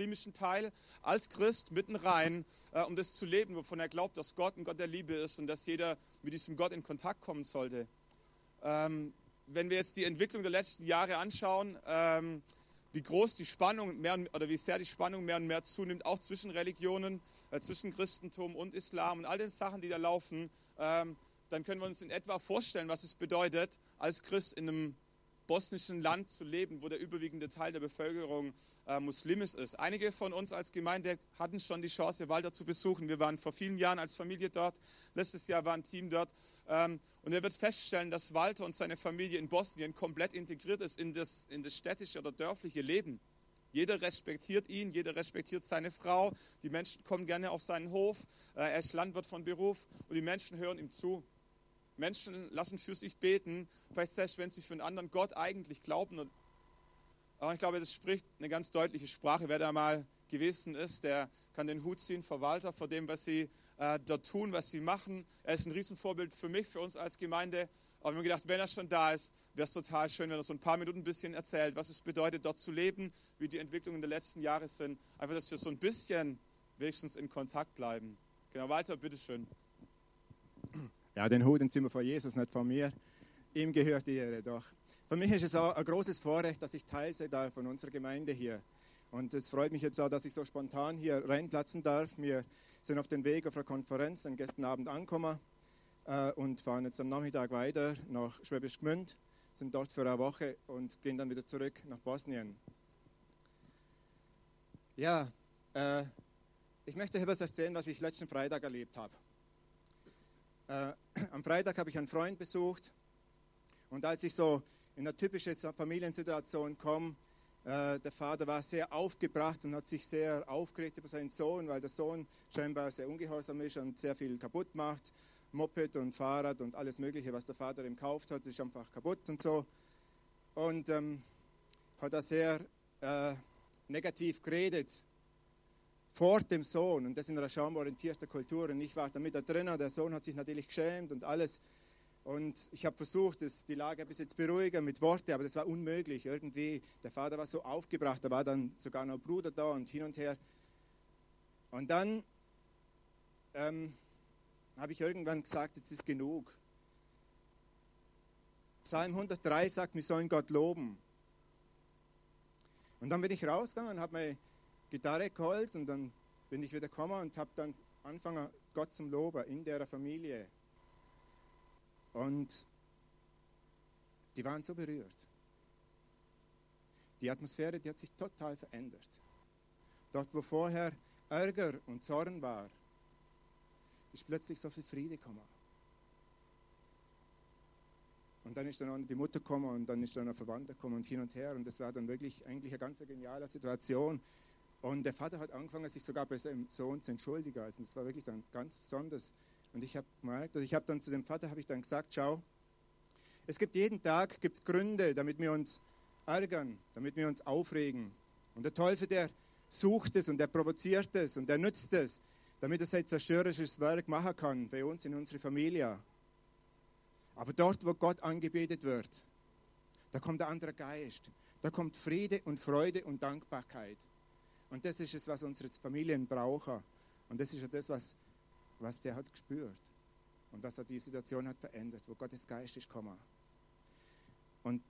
muslimischen Teil als Christ mitten rein, äh, um das zu leben, wovon er glaubt, dass Gott ein Gott der Liebe ist und dass jeder mit diesem Gott in Kontakt kommen sollte. Ähm, wenn wir jetzt die Entwicklung der letzten Jahre anschauen, ähm, wie groß die Spannung mehr und, oder wie sehr die Spannung mehr und mehr zunimmt, auch zwischen Religionen, äh, zwischen Christentum und Islam und all den Sachen, die da laufen, ähm, dann können wir uns in etwa vorstellen, was es bedeutet, als Christ in einem bosnischen Land zu leben, wo der überwiegende Teil der Bevölkerung äh, muslimisch ist. Einige von uns als Gemeinde hatten schon die Chance, Walter zu besuchen. Wir waren vor vielen Jahren als Familie dort. Letztes Jahr war ein Team dort. Ähm, und er wird feststellen, dass Walter und seine Familie in Bosnien komplett integriert ist in das, in das städtische oder dörfliche Leben. Jeder respektiert ihn, jeder respektiert seine Frau. Die Menschen kommen gerne auf seinen Hof. Äh, er ist Landwirt von Beruf und die Menschen hören ihm zu. Menschen lassen für sich beten, vielleicht selbst wenn sie für einen anderen Gott eigentlich glauben. Aber ich glaube, das spricht eine ganz deutliche Sprache. Wer da mal gewesen ist, der kann den Hut ziehen vor Walter, vor dem, was sie äh, dort tun, was sie machen. Er ist ein Riesenvorbild für mich, für uns als Gemeinde. Aber wir haben gedacht, wenn er schon da ist, wäre es total schön, wenn er so ein paar Minuten ein bisschen erzählt, was es bedeutet, dort zu leben, wie die Entwicklungen der letzten Jahre sind. Einfach, dass wir so ein bisschen wenigstens in Kontakt bleiben. Genau, Walter, bitteschön. Ja, den Hut sind wir von Jesus, nicht von mir. Ihm gehört die Ehre doch. Für mich ist es auch ein großes Vorrecht, dass ich Teil sein darf von unserer Gemeinde hier. Und es freut mich jetzt auch, dass ich so spontan hier reinplatzen darf. Wir sind auf dem Weg auf eine Konferenz am gestern Abend angekommen äh, und fahren jetzt am Nachmittag weiter nach Schwäbisch Gmünd, sind dort für eine Woche und gehen dann wieder zurück nach Bosnien. Ja, äh, ich möchte etwas erzählen, was ich letzten Freitag erlebt habe. Äh, am Freitag habe ich einen Freund besucht und als ich so in eine typische Familiensituation komme, äh, der Vater war sehr aufgebracht und hat sich sehr aufgeregt über seinen Sohn, weil der Sohn scheinbar sehr ungehorsam ist und sehr viel kaputt macht. Moped und Fahrrad und alles Mögliche, was der Vater ihm kauft hat, ist einfach kaputt und so. Und ähm, hat er sehr äh, negativ geredet vor dem Sohn und das in einer schaumorientierten Kultur. Und ich war da mit da drinnen, der Sohn hat sich natürlich geschämt und alles. Und ich habe versucht, das, die Lage bis jetzt beruhigen mit Worten, aber das war unmöglich. Irgendwie, der Vater war so aufgebracht, da war dann sogar noch Bruder da und hin und her. Und dann ähm, habe ich irgendwann gesagt, jetzt ist genug. Psalm 103 sagt, wir sollen Gott loben. Und dann bin ich rausgegangen und habe meine Gitarre geholt und dann bin ich wieder gekommen und habe dann angefangen, Gott zum Loben in der Familie. Und die waren so berührt. Die Atmosphäre, die hat sich total verändert. Dort, wo vorher Ärger und Zorn war, ist plötzlich so viel Friede gekommen. Und dann ist dann auch die Mutter gekommen und dann ist dann ein Verwandter gekommen und hin und her. Und das war dann wirklich eigentlich eine ganz geniale Situation. Und der Vater hat angefangen, sich sogar bei seinem Sohn zu entschuldigen. Also das war wirklich dann ganz besonders. Und ich habe gemerkt, also ich habe dann zu dem Vater ich dann gesagt, schau, es gibt jeden Tag gibt's Gründe, damit wir uns ärgern, damit wir uns aufregen. Und der Teufel, der sucht es und der provoziert es und der nützt es, damit er sein zerstörerisches Werk machen kann bei uns in unserer Familie. Aber dort, wo Gott angebetet wird, da kommt der andere Geist. Da kommt Friede und Freude und Dankbarkeit. Und das ist es, was unsere Familien brauchen. Und das ist ja das, was, was der hat gespürt. Und was er die Situation hat verändert, wo Gottes Geist ist gekommen. Und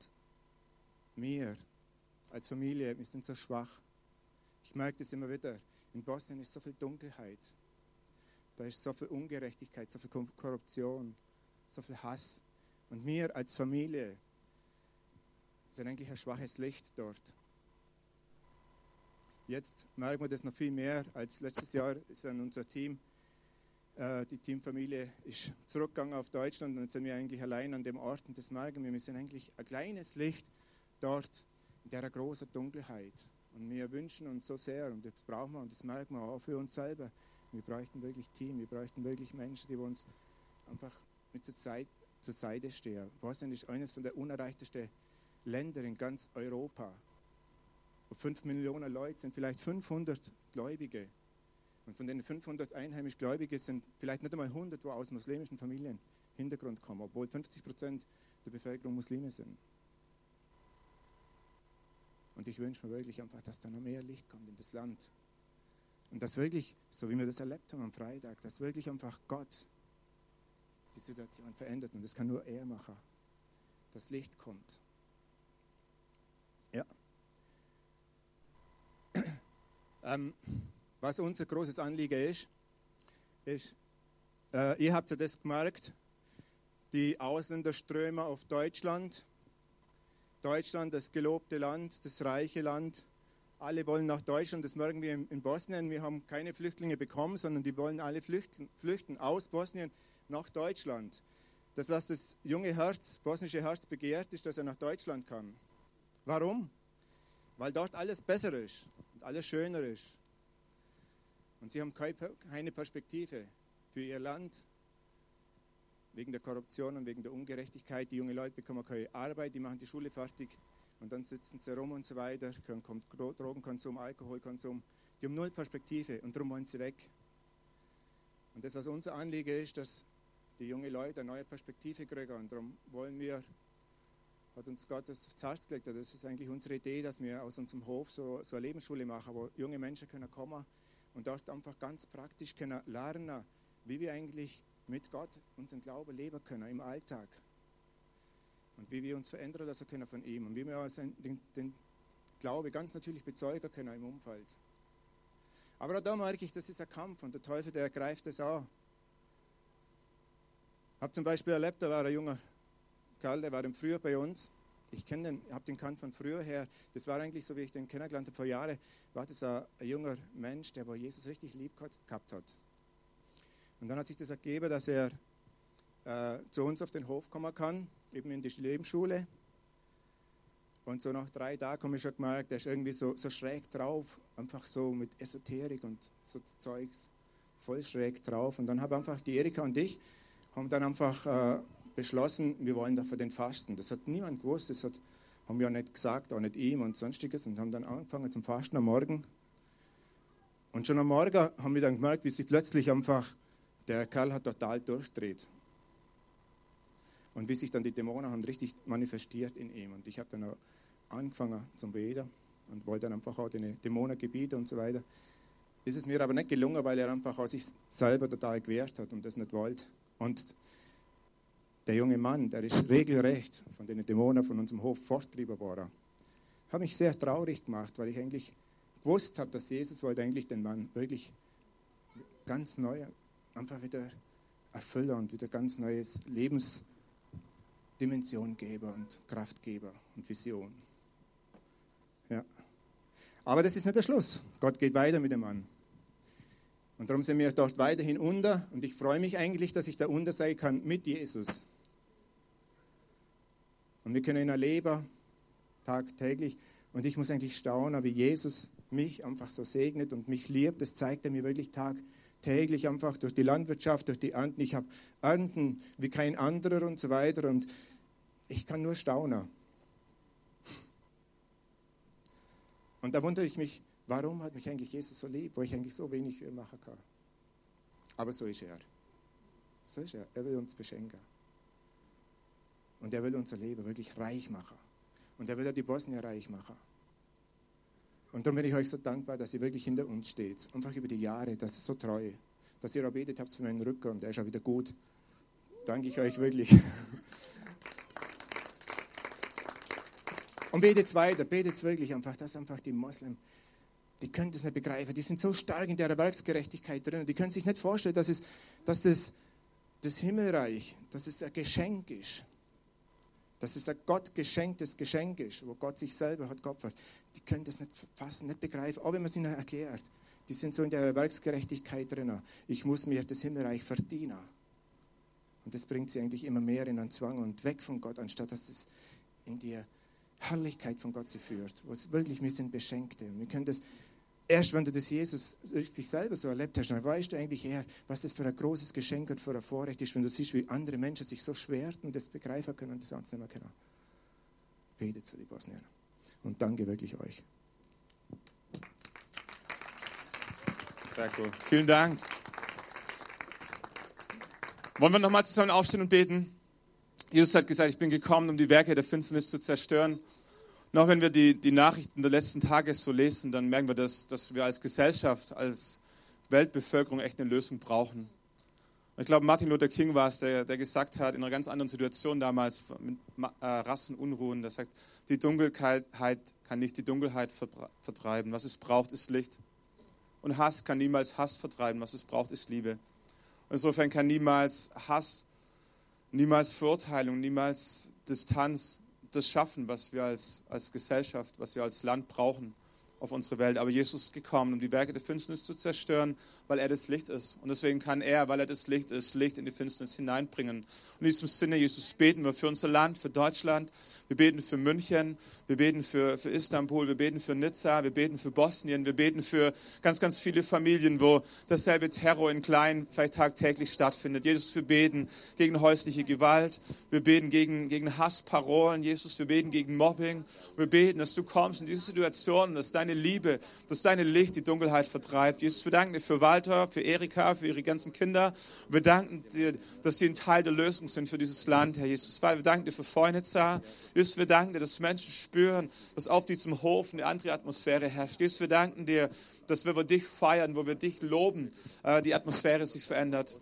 wir als Familie, wir sind so schwach. Ich merke das immer wieder. In Bosnien ist so viel Dunkelheit. Da ist so viel Ungerechtigkeit, so viel Korruption, so viel Hass. Und wir als Familie sind eigentlich ein schwaches Licht dort. Jetzt merken wir das noch viel mehr als letztes Jahr ist dann unser Team, äh, die Teamfamilie ist zurückgegangen auf Deutschland und jetzt sind wir eigentlich allein an dem Ort und das merken wir. Wir sind eigentlich ein kleines Licht dort in der großen Dunkelheit. Und wir wünschen uns so sehr und das brauchen wir und das merken wir auch für uns selber. Wir bräuchten wirklich Team, wir bräuchten wirklich Menschen, die uns einfach mit zur, Zeit, zur Seite stehen. Bosnien ist eines von der unerreichtesten Länder in ganz Europa. Und 5 Millionen Leute sind vielleicht 500 Gläubige. Und von den 500 einheimisch Gläubigen sind vielleicht nicht einmal 100, die aus muslimischen Familien Hintergrund kommen, obwohl 50 Prozent der Bevölkerung Muslime sind. Und ich wünsche mir wirklich einfach, dass da noch mehr Licht kommt in das Land. Und dass wirklich, so wie wir das erlebt haben am Freitag, dass wirklich einfach Gott die Situation verändert. Und das kann nur er machen. Das Licht kommt. Ja. Ähm, was unser großes Anliegen ist, ist, äh, ihr habt ja das gemerkt, die Ausländerströme auf Deutschland. Deutschland, das gelobte Land, das reiche Land. Alle wollen nach Deutschland, das merken wir in Bosnien. Wir haben keine Flüchtlinge bekommen, sondern die wollen alle flüchten, flüchten aus Bosnien nach Deutschland. Das, was das junge Herz, bosnische Herz begehrt, ist, dass er nach Deutschland kann. Warum? Weil dort alles besser ist und alles schöner ist. Und sie haben keine Perspektive für ihr Land, wegen der Korruption und wegen der Ungerechtigkeit. Die jungen Leute bekommen keine Arbeit, die machen die Schule fertig und dann sitzen sie rum und so weiter. Dann kommt Drogenkonsum, Alkoholkonsum. Die haben null Perspektive und darum wollen sie weg. Und das, was unser Anliegen ist, dass die jungen Leute eine neue Perspektive kriegen. Und darum wollen wir, hat uns Gott das aufs Herz gelegt. Das ist eigentlich unsere Idee, dass wir aus unserem Hof so, so eine Lebensschule machen, wo junge Menschen können kommen und dort einfach ganz praktisch können lernen, wie wir eigentlich mit Gott unseren Glauben leben können im Alltag. Und wie wir uns verändern lassen können von ihm. Und wie wir den, den Glaube ganz natürlich bezeugen können im Umfeld. Aber auch da merke ich, das ist ein Kampf und der Teufel, der ergreift es auch. Ich habe zum Beispiel erlebt, da war ein junger Kerl, der war im Frühjahr bei uns. Ich kenne den, habe den kannt von früher her. Das war eigentlich so, wie ich den kennengelernt habe vor Jahren, war das ein, junger Mensch, der Jesus richtig lieb gehabt hat. Und dann hat sich das ergeben, dass er äh, zu uns auf den Hof kommen kann, eben in die Lebensschule. Und so nach drei Tagen habe ich schon gemerkt, der ist irgendwie so, so schräg drauf, einfach so mit Esoterik und so Zeugs, voll schräg drauf. Und dann haben einfach die Erika und ich haben dann einfach äh, beschlossen, wir wollen dafür den Fasten. Das hat niemand gewusst, das hat, haben wir auch nicht gesagt, auch nicht ihm und sonstiges. Und haben dann angefangen zum Fasten am Morgen. Und schon am Morgen haben wir dann gemerkt, wie sich plötzlich einfach der Kerl hat total durchdreht. Und wie sich dann die Dämonen haben richtig manifestiert in ihm. Und ich habe dann auch angefangen zum Beten und wollte dann einfach auch die Dämonen gebieten und so weiter. Ist es mir aber nicht gelungen, weil er einfach auch sich selber total gewehrt hat und das nicht wollte. Und der junge Mann, der ist regelrecht von den Dämonen von unserem Hof fortgetrieben worden. Hat mich sehr traurig gemacht, weil ich eigentlich gewusst habe, dass Jesus wollte eigentlich den Mann wirklich ganz neu einfach wieder Erfüller und wieder ganz neues Lebensdimension geben und Kraftgeber und Vision. Ja. Aber das ist nicht der Schluss. Gott geht weiter mit dem Mann. Und darum sind wir dort weiterhin unter. Und ich freue mich eigentlich, dass ich da unter sein kann mit Jesus. Und wir können ihn erleben, tagtäglich. Und ich muss eigentlich staunen, wie Jesus mich einfach so segnet und mich liebt. Das zeigt er mir wirklich tagtäglich täglich einfach durch die Landwirtschaft, durch die Ernten. Ich habe Ernten wie kein anderer und so weiter. Und ich kann nur staunen. Und da wundere ich mich, warum hat mich eigentlich Jesus so lieb, wo ich eigentlich so wenig für ihn machen kann. Aber so ist er. So ist er. Er will uns beschenken. Und er will unser Leben wirklich reich machen. Und er will auch die Bosnier reich machen. Und darum bin ich euch so dankbar, dass ihr wirklich hinter uns steht. Einfach über die Jahre, das ist so treu. Dass ihr auch betet habt für meinen Rücken und der ist auch wieder gut. Danke ich euch wirklich. Und betet weiter, betet wirklich einfach, dass einfach die Moslem, die können das nicht begreifen. Die sind so stark in der Werksgerechtigkeit drin. Die können sich nicht vorstellen, dass, es, dass das, das Himmelreich, dass es ein Geschenk ist dass es ein Gott geschenktes Geschenk ist, wo Gott sich selber hat geopfert. Die können das nicht fassen, nicht begreifen, auch wenn man es ihnen erklärt. Die sind so in der Werksgerechtigkeit drin. Ich muss mir das Himmelreich verdienen. Und das bringt sie eigentlich immer mehr in einen Zwang und weg von Gott, anstatt dass es in die Herrlichkeit von Gott sie führt. Wo es wirklich, wir sind Beschenkte. Wir können das Erst wenn du das Jesus dich selber so erlebt hast, dann weißt du eigentlich eher, was das für ein großes Geschenk und für ein Vorrecht ist, wenn du siehst, wie andere Menschen sich so schwer und das begreifen können und das sonst nicht mehr können. Betet zu die Bosnier. Und danke wirklich euch. Sehr cool. Vielen Dank. Wollen wir nochmal zusammen aufstehen und beten? Jesus hat gesagt, ich bin gekommen, um die Werke der Finsternis zu zerstören. Noch wenn wir die, die Nachrichten der letzten Tage so lesen, dann merken wir, dass, dass wir als Gesellschaft, als Weltbevölkerung echt eine Lösung brauchen. Ich glaube, Martin Luther King war es, der, der gesagt hat, in einer ganz anderen Situation damals mit äh, Rassenunruhen, der sagt, die Dunkelheit kann nicht die Dunkelheit vertreiben. Was es braucht, ist Licht. Und Hass kann niemals Hass vertreiben. Was es braucht, ist Liebe. Und insofern kann niemals Hass, niemals Verurteilung, niemals Distanz das schaffen, was wir als, als Gesellschaft, was wir als Land brauchen auf unsere Welt. Aber Jesus ist gekommen, um die Werke der Finsternis zu zerstören, weil er das Licht ist. Und deswegen kann er, weil er das Licht ist, Licht in die Finsternis hineinbringen. Und in diesem Sinne, Jesus, beten wir für unser Land, für Deutschland. Wir beten für München. Wir beten für, für Istanbul. Wir beten für Nizza. Wir beten für Bosnien. Wir beten für ganz, ganz viele Familien, wo dasselbe Terror in klein vielleicht tagtäglich stattfindet. Jesus, wir beten gegen häusliche Gewalt. Wir beten gegen, gegen Hassparolen. Jesus, wir beten gegen Mobbing. Wir beten, dass du kommst in diese Situation, dass deine Liebe, dass deine Licht die Dunkelheit vertreibt. Jesus, wir danken dir für Walter, für Erika, für ihre ganzen Kinder. Wir danken dir, dass sie ein Teil der Lösung sind für dieses Land, Herr Jesus. Wir danken dir für Freunitzer. Jesus, wir danken dir, dass Menschen spüren, dass auf diesem Hof eine andere Atmosphäre herrscht. Jesus, wir danken dir, dass wir dich feiern, wo wir dich loben, äh, die Atmosphäre sich verändert.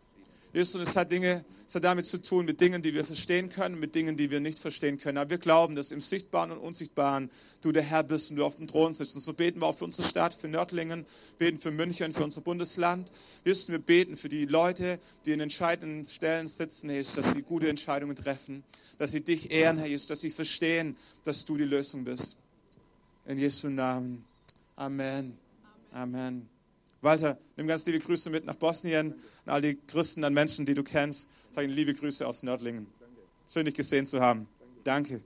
Jesus, und es hat Dinge, es hat damit zu tun mit Dingen, die wir verstehen können, mit Dingen, die wir nicht verstehen können. Aber wir glauben, dass im Sichtbaren und Unsichtbaren du der Herr bist und du auf dem Thron sitzt. Und so beten wir auch für unsere Stadt, für Nördlingen, beten für München, für unser Bundesland. Jesus, wir beten für die Leute, die in entscheidenden Stellen sitzen, Jesus, dass sie gute Entscheidungen treffen, dass sie dich ehren, Herr Jesus, dass sie verstehen, dass du die Lösung bist. In Jesu Namen. Amen. Amen. Walter, nimm ganz liebe Grüße mit nach Bosnien an all die Christen, an Menschen, die du kennst. Sag ihnen liebe Grüße aus Nördlingen. Schön, dich gesehen zu haben. Danke.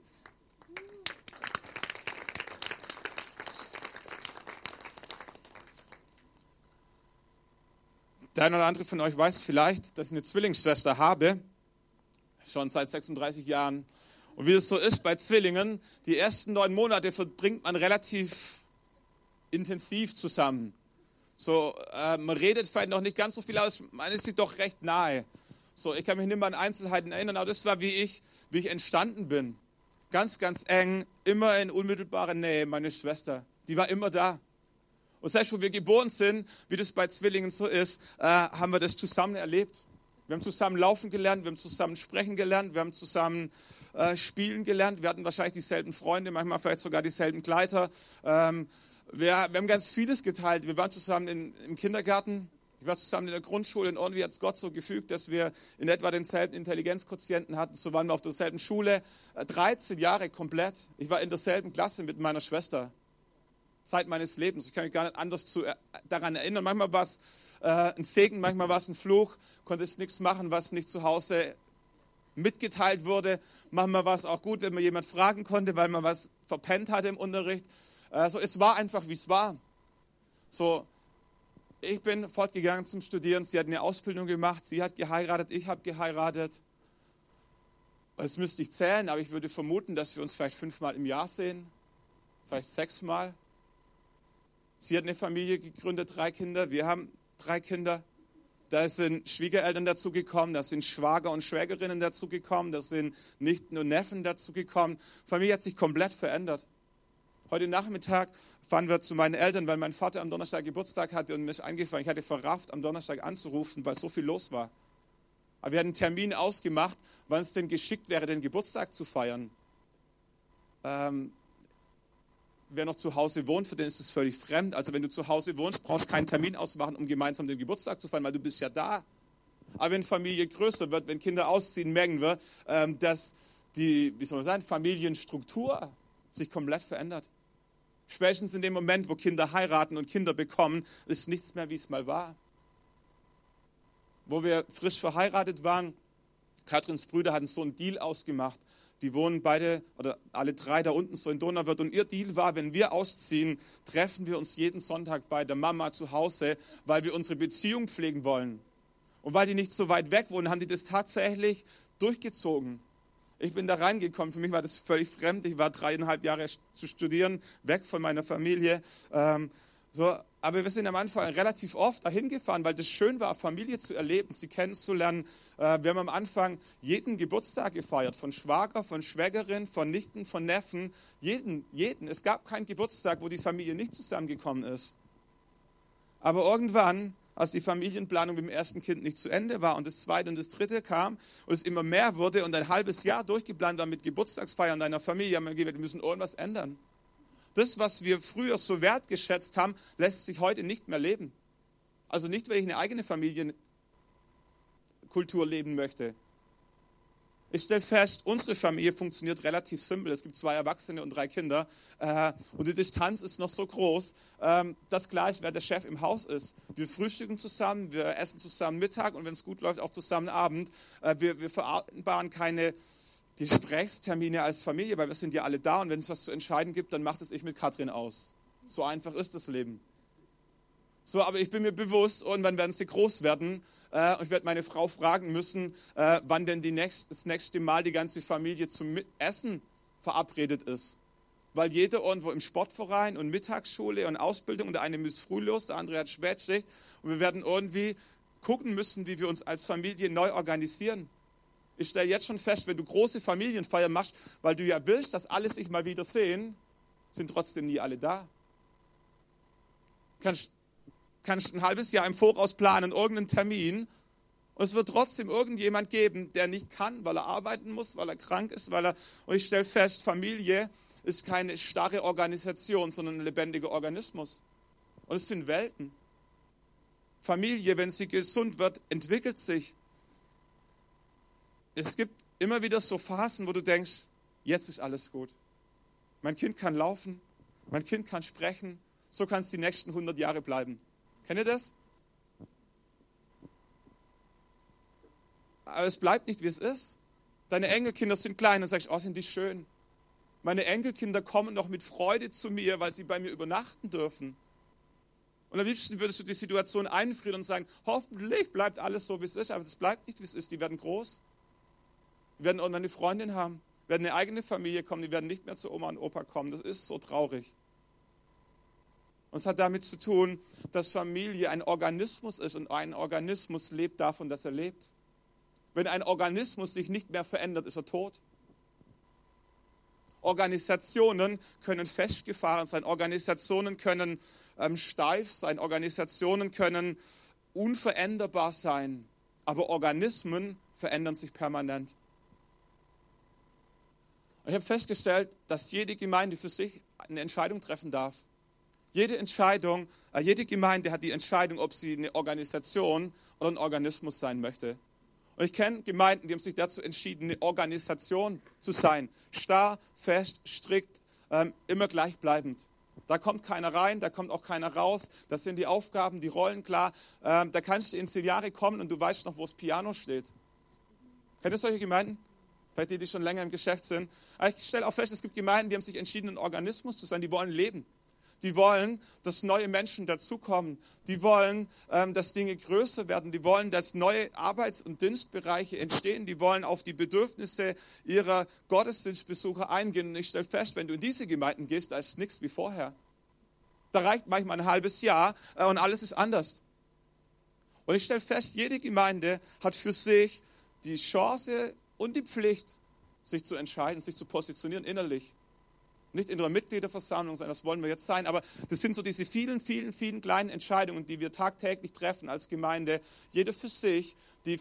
Der eine oder andere von euch weiß vielleicht, dass ich eine Zwillingsschwester habe, schon seit 36 Jahren. Und wie es so ist bei Zwillingen, die ersten neun Monate verbringt man relativ intensiv zusammen. So, äh, man redet vielleicht noch nicht ganz so viel aus, man ist sich doch recht nahe. So, ich kann mich nicht mehr an Einzelheiten erinnern, aber das war, wie ich, wie ich entstanden bin. Ganz, ganz eng, immer in unmittelbarer Nähe, meine Schwester. Die war immer da. Und selbst wo wir geboren sind, wie das bei Zwillingen so ist, äh, haben wir das zusammen erlebt. Wir haben zusammen laufen gelernt, wir haben zusammen sprechen gelernt, wir haben zusammen äh, spielen gelernt. Wir hatten wahrscheinlich dieselben Freunde, manchmal vielleicht sogar dieselben Gleiter. Ähm, wir, wir, haben ganz vieles geteilt. Wir waren zusammen in, im Kindergarten, ich war zusammen in der Grundschule und irgendwie hat es Gott so gefügt, dass wir in etwa denselben Intelligenzquotienten hatten. So waren wir auf derselben Schule. 13 äh, Jahre komplett. Ich war in derselben Klasse mit meiner Schwester. Zeit meines Lebens. Ich kann mich gar nicht anders zu, äh, daran erinnern. Manchmal war es äh, ein Segen, manchmal war es ein Fluch. Konntest nichts machen, was nicht zu Hause mitgeteilt wurde. Manchmal war es auch gut, wenn man jemand fragen konnte, weil man was verpennt hatte im Unterricht. Also es war einfach, wie es war. So, ich bin fortgegangen zum Studieren. Sie hat eine Ausbildung gemacht. Sie hat geheiratet. Ich habe geheiratet. Das müsste ich zählen, aber ich würde vermuten, dass wir uns vielleicht fünfmal im Jahr sehen. Vielleicht sechsmal. Sie hat eine Familie gegründet, drei Kinder. Wir haben drei Kinder. Da sind Schwiegereltern dazugekommen, da sind Schwager und Schwägerinnen dazugekommen, da sind Nichten und Neffen dazugekommen. Familie hat sich komplett verändert. Heute Nachmittag fahren wir zu meinen Eltern, weil mein Vater am Donnerstag Geburtstag hatte und ist eingefallen, ich hatte verrafft, am Donnerstag anzurufen, weil so viel los war. Aber wir hatten einen Termin ausgemacht, wann es denn geschickt wäre, den Geburtstag zu feiern. Ähm, wer noch zu Hause wohnt, für den ist es völlig fremd. Also wenn du zu Hause wohnst, brauchst du keinen Termin ausmachen, um gemeinsam den Geburtstag zu feiern, weil du bist ja da. Aber wenn Familie größer wird, wenn Kinder ausziehen, merken wir, ähm, dass die, wie soll man sagen, Familienstruktur sich komplett verändert. Spätestens in dem Moment, wo Kinder heiraten und Kinder bekommen, ist nichts mehr, wie es mal war. Wo wir frisch verheiratet waren, Katrins Brüder hatten so einen Deal ausgemacht. Die wohnen beide oder alle drei da unten so in Donauwörth. Und ihr Deal war, wenn wir ausziehen, treffen wir uns jeden Sonntag bei der Mama zu Hause, weil wir unsere Beziehung pflegen wollen. Und weil die nicht so weit weg wohnen, haben die das tatsächlich durchgezogen. Ich bin da reingekommen, für mich war das völlig fremd. Ich war dreieinhalb Jahre zu studieren, weg von meiner Familie. Ähm, so, aber wir sind am Anfang relativ oft dahin gefahren, weil das schön war, Familie zu erleben, sie kennenzulernen. Äh, wir haben am Anfang jeden Geburtstag gefeiert, von Schwager, von Schwägerin, von Nichten, von Neffen, jeden, jeden. Es gab keinen Geburtstag, wo die Familie nicht zusammengekommen ist. Aber irgendwann, als die Familienplanung mit dem ersten Kind nicht zu Ende war und das zweite und das dritte kam und es immer mehr wurde und ein halbes Jahr durchgeplant war mit Geburtstagsfeiern deiner Familie, haben wir gesagt, wir müssen irgendwas ändern. Das, was wir früher so wertgeschätzt haben, lässt sich heute nicht mehr leben. Also nicht, weil ich eine eigene Familienkultur leben möchte. Ich stelle fest, unsere Familie funktioniert relativ simpel. Es gibt zwei Erwachsene und drei Kinder. Äh, und die Distanz ist noch so groß, ähm, dass ist, wer der Chef im Haus ist. Wir frühstücken zusammen, wir essen zusammen Mittag und wenn es gut läuft, auch zusammen Abend. Äh, wir, wir vereinbaren keine Gesprächstermine als Familie, weil wir sind ja alle da und wenn es was zu entscheiden gibt, dann macht es ich mit Katrin aus. So einfach ist das Leben. So, aber ich bin mir bewusst, irgendwann werden sie groß werden äh, und ich werde meine Frau fragen müssen, äh, wann denn die nächst, das nächste Mal die ganze Familie zum Essen verabredet ist. Weil jeder irgendwo im Sportverein und Mittagsschule und Ausbildung, der eine muss früh los, der andere hat Spätschicht und wir werden irgendwie gucken müssen, wie wir uns als Familie neu organisieren. Ich stelle jetzt schon fest, wenn du große Familienfeiern machst, weil du ja willst, dass alle sich mal wieder sehen, sind trotzdem nie alle da. Kannst, kannst ein halbes Jahr im Voraus planen, irgendeinen Termin, und es wird trotzdem irgendjemand geben, der nicht kann, weil er arbeiten muss, weil er krank ist, weil er. Und ich stelle fest, Familie ist keine starre Organisation, sondern ein lebendiger Organismus. Und es sind Welten. Familie, wenn sie gesund wird, entwickelt sich es gibt immer wieder so Phasen, wo du denkst, jetzt ist alles gut. Mein Kind kann laufen, mein Kind kann sprechen, so kann es die nächsten 100 Jahre bleiben. Kennt ihr das? Aber es bleibt nicht, wie es ist. Deine Enkelkinder sind klein und sagst, oh, sind die schön. Meine Enkelkinder kommen noch mit Freude zu mir, weil sie bei mir übernachten dürfen. Und am liebsten würdest du die Situation einfrieren und sagen, hoffentlich bleibt alles so, wie es ist, aber es bleibt nicht, wie es ist. Die werden groß, die werden irgendwann eine Freundin haben, werden eine eigene Familie kommen, die werden nicht mehr zu Oma und Opa kommen. Das ist so traurig. Und es hat damit zu tun, dass Familie ein Organismus ist und ein Organismus lebt davon, dass er lebt. Wenn ein Organismus sich nicht mehr verändert, ist er tot. Organisationen können festgefahren sein, Organisationen können ähm, steif sein, Organisationen können unveränderbar sein, aber Organismen verändern sich permanent. Und ich habe festgestellt, dass jede Gemeinde für sich eine Entscheidung treffen darf. Jede Entscheidung, äh, jede Gemeinde hat die Entscheidung, ob sie eine Organisation oder ein Organismus sein möchte. Und ich kenne Gemeinden, die haben sich dazu entschieden, eine Organisation zu sein. Starr, fest, strikt, ähm, immer gleichbleibend. Da kommt keiner rein, da kommt auch keiner raus. Das sind die Aufgaben, die Rollen klar. Ähm, da kannst du in zehn Jahre kommen und du weißt noch, wo das Piano steht. Kennt ihr solche Gemeinden? Vielleicht die, die schon länger im Geschäft sind. Aber ich stelle auch fest, es gibt Gemeinden, die haben sich entschieden, ein Organismus zu sein, die wollen leben. Die wollen, dass neue Menschen dazukommen. Die wollen, ähm, dass Dinge größer werden. Die wollen, dass neue Arbeits- und Dienstbereiche entstehen. Die wollen auf die Bedürfnisse ihrer Gottesdienstbesucher eingehen. Und ich stelle fest, wenn du in diese Gemeinden gehst, da ist nichts wie vorher. Da reicht manchmal ein halbes Jahr äh, und alles ist anders. Und ich stelle fest, jede Gemeinde hat für sich die Chance, und die Pflicht, sich zu entscheiden, sich zu positionieren innerlich. Nicht in der Mitgliederversammlung sein, das wollen wir jetzt sein, aber das sind so diese vielen, vielen, vielen kleinen Entscheidungen, die wir tagtäglich treffen als Gemeinde, jeder für sich, die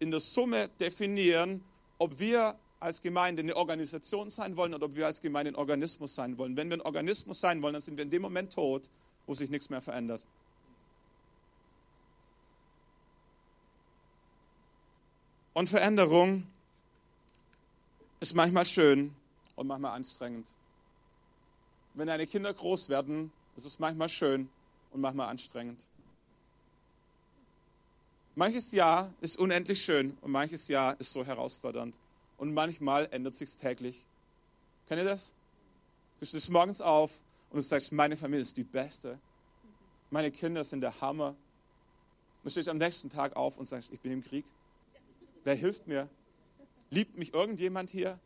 in der Summe definieren, ob wir als Gemeinde eine Organisation sein wollen oder ob wir als Gemeinde ein Organismus sein wollen. Wenn wir ein Organismus sein wollen, dann sind wir in dem Moment tot, wo sich nichts mehr verändert. Und Veränderung ist manchmal schön und manchmal anstrengend. Wenn deine Kinder groß werden, ist es manchmal schön und manchmal anstrengend. Manches Jahr ist unendlich schön und manches Jahr ist so herausfordernd. Und manchmal ändert sich täglich. Kennt ihr das? Du stehst morgens auf und du sagst, meine Familie ist die beste. Meine Kinder sind der Hammer. Du stehst am nächsten Tag auf und sagst, ich bin im Krieg. Wer hilft mir? Liebt mich irgendjemand hier?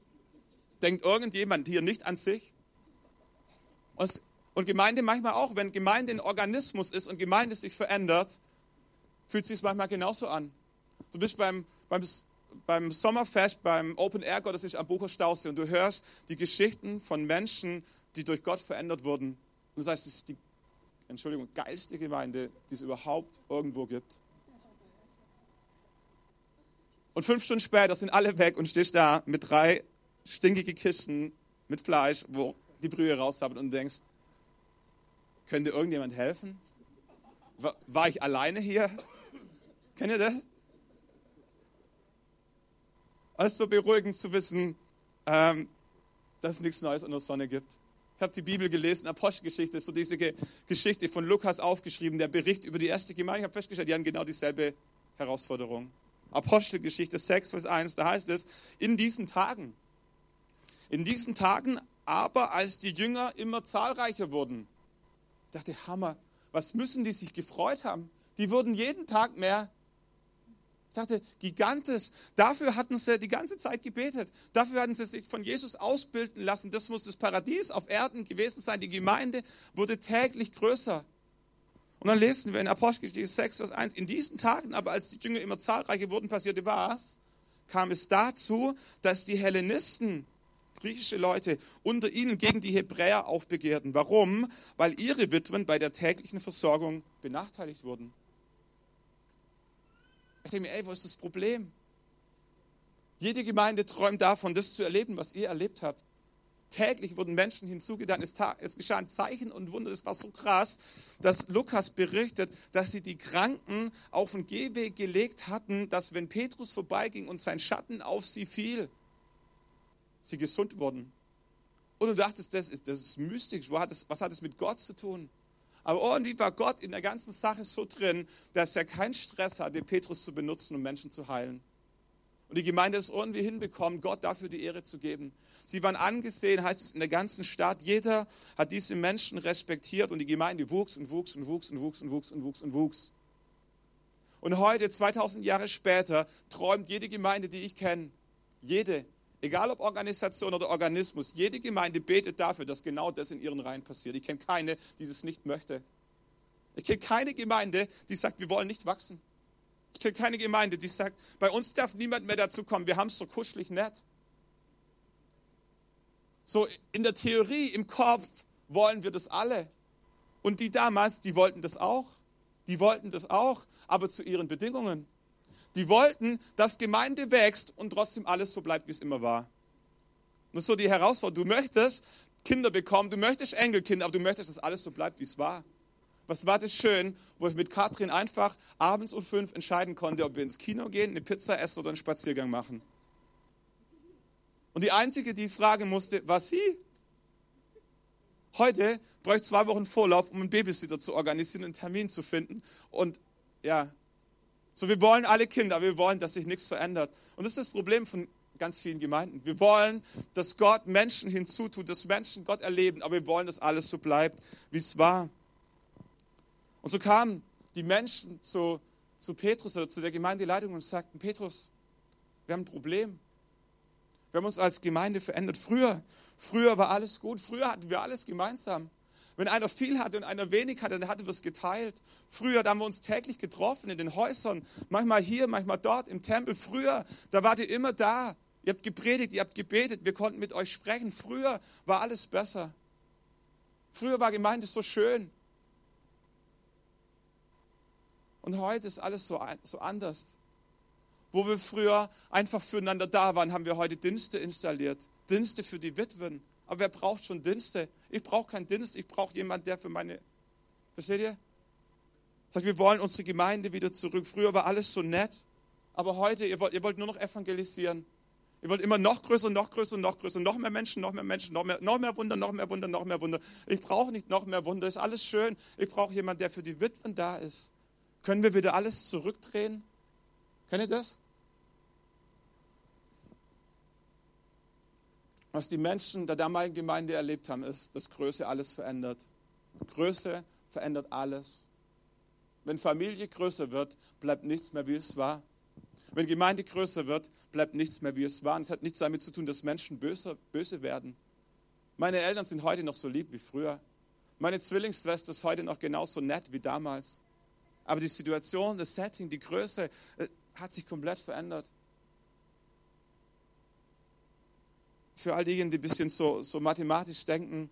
Denkt irgendjemand hier nicht an sich? Und Gemeinde manchmal auch, wenn Gemeinde ein Organismus ist und Gemeinde sich verändert, fühlt sich es manchmal genauso an. Du bist beim, beim, beim Sommerfest, beim Open Air Gottesdienst am Bucher Stausee und du hörst die Geschichten von Menschen, die durch Gott verändert wurden. Und du sagst, das ist die, Entschuldigung, geilste Gemeinde, die es überhaupt irgendwo gibt. Und fünf Stunden später sind alle weg und stehst da mit drei stinkige Kisten mit Fleisch, wo die Brühe raus haben und denkst, könnte irgendjemand helfen? War, war ich alleine hier? Kennt ihr das? Es ist so beruhigend zu wissen, ähm, dass es nichts Neues unter der Sonne gibt. Ich habe die Bibel gelesen, Apostelgeschichte, so diese Ge Geschichte von Lukas aufgeschrieben, der Bericht über die erste Gemeinde. Ich habe festgestellt, die haben genau dieselbe Herausforderung. Apostelgeschichte 6, Vers 1, da heißt es, in diesen Tagen, in diesen Tagen aber, als die Jünger immer zahlreicher wurden, dachte, Hammer, was müssen die sich gefreut haben? Die wurden jeden Tag mehr. Ich dachte, gigantisch. Dafür hatten sie die ganze Zeit gebetet. Dafür hatten sie sich von Jesus ausbilden lassen. Das muss das Paradies auf Erden gewesen sein. Die Gemeinde wurde täglich größer. Und dann lesen wir in Apostelgeschichte 6, Vers 1, in diesen Tagen aber, als die Jünger immer zahlreicher wurden, passierte was? Kam es dazu, dass die Hellenisten griechische Leute unter ihnen gegen die Hebräer aufbegehrten. Warum? Weil ihre Witwen bei der täglichen Versorgung benachteiligt wurden. Ich denke mir, ey, wo ist das Problem? Jede Gemeinde träumt davon, das zu erleben, was ihr erlebt habt. Täglich wurden Menschen hinzugetan. Es, es geschah Zeichen und Wunder. Es war so krass, dass Lukas berichtet, dass sie die Kranken auf den Gehweg gelegt hatten, dass wenn Petrus vorbeiging und sein Schatten auf sie fiel, sie gesund wurden. Und du dachtest, das ist, das ist mystisch. Hat das, was hat es mit Gott zu tun? Aber irgendwie war Gott in der ganzen Sache so drin, dass er keinen Stress hatte, Petrus zu benutzen, um Menschen zu heilen. Und die Gemeinde ist irgendwie hinbekommen, Gott dafür die Ehre zu geben. Sie waren angesehen, heißt es in der ganzen Stadt. Jeder hat diese Menschen respektiert und die Gemeinde wuchs und wuchs und wuchs und wuchs und wuchs und wuchs und wuchs. Und heute, 2000 Jahre später, träumt jede Gemeinde, die ich kenne, jede, Egal ob Organisation oder Organismus, jede Gemeinde betet dafür, dass genau das in ihren Reihen passiert. Ich kenne keine, die das nicht möchte. Ich kenne keine Gemeinde, die sagt, wir wollen nicht wachsen. Ich kenne keine Gemeinde, die sagt, bei uns darf niemand mehr dazu kommen, wir haben es so kuschelig nett. So in der Theorie, im Kopf wollen wir das alle. Und die damals, die wollten das auch. Die wollten das auch, aber zu ihren Bedingungen. Die wollten, dass Gemeinde wächst und trotzdem alles so bleibt, wie es immer war. Das ist so die Herausforderung. Du möchtest Kinder bekommen, du möchtest Enkelkinder, aber du möchtest, dass alles so bleibt, wie es war. Was war das schön, wo ich mit Katrin einfach abends um fünf entscheiden konnte, ob wir ins Kino gehen, eine Pizza essen oder einen Spaziergang machen. Und die einzige, die fragen musste, war sie. Heute bräuchte ich zwei Wochen Vorlauf, um einen Babysitter zu organisieren, einen Termin zu finden. Und ja, so, wir wollen alle Kinder, wir wollen, dass sich nichts verändert. Und das ist das Problem von ganz vielen Gemeinden. Wir wollen, dass Gott Menschen hinzutut, dass Menschen Gott erleben, aber wir wollen, dass alles so bleibt, wie es war. Und so kamen die Menschen zu, zu Petrus oder zu der Gemeindeleitung und sagten, Petrus, wir haben ein Problem. Wir haben uns als Gemeinde verändert. Früher, früher war alles gut. Früher hatten wir alles gemeinsam. Wenn einer viel hatte und einer wenig hatte, dann hatten wir es geteilt. Früher, da haben wir uns täglich getroffen in den Häusern, manchmal hier, manchmal dort im Tempel. Früher, da wart ihr immer da. Ihr habt gepredigt, ihr habt gebetet, wir konnten mit euch sprechen. Früher war alles besser. Früher war Gemeinde so schön. Und heute ist alles so, so anders. Wo wir früher einfach füreinander da waren, haben wir heute Dienste installiert. Dienste für die Witwen, aber wer braucht schon Dienste? Ich brauche keinen Dienst, ich brauche jemanden, der für meine. Versteht ihr? Das heißt, wir wollen unsere Gemeinde wieder zurück. Früher war alles so nett, aber heute, ihr wollt, ihr wollt nur noch evangelisieren. Ihr wollt immer noch größer, noch größer, noch größer, noch mehr Menschen, noch mehr Menschen, noch mehr, noch mehr Wunder, noch mehr Wunder, noch mehr Wunder. Ich brauche nicht noch mehr Wunder, ist alles schön. Ich brauche jemanden, der für die Witwen da ist. Können wir wieder alles zurückdrehen? Kennt ihr das? Was die Menschen der damaligen Gemeinde erlebt haben, ist, dass Größe alles verändert. Größe verändert alles. Wenn Familie größer wird, bleibt nichts mehr, wie es war. Wenn Gemeinde größer wird, bleibt nichts mehr, wie es war. Und es hat nichts damit zu tun, dass Menschen böse, böse werden. Meine Eltern sind heute noch so lieb wie früher. Meine Zwillingsschwester ist heute noch genauso nett wie damals. Aber die Situation, das Setting, die Größe äh, hat sich komplett verändert. Für all diejenigen, die ein bisschen so, so mathematisch denken,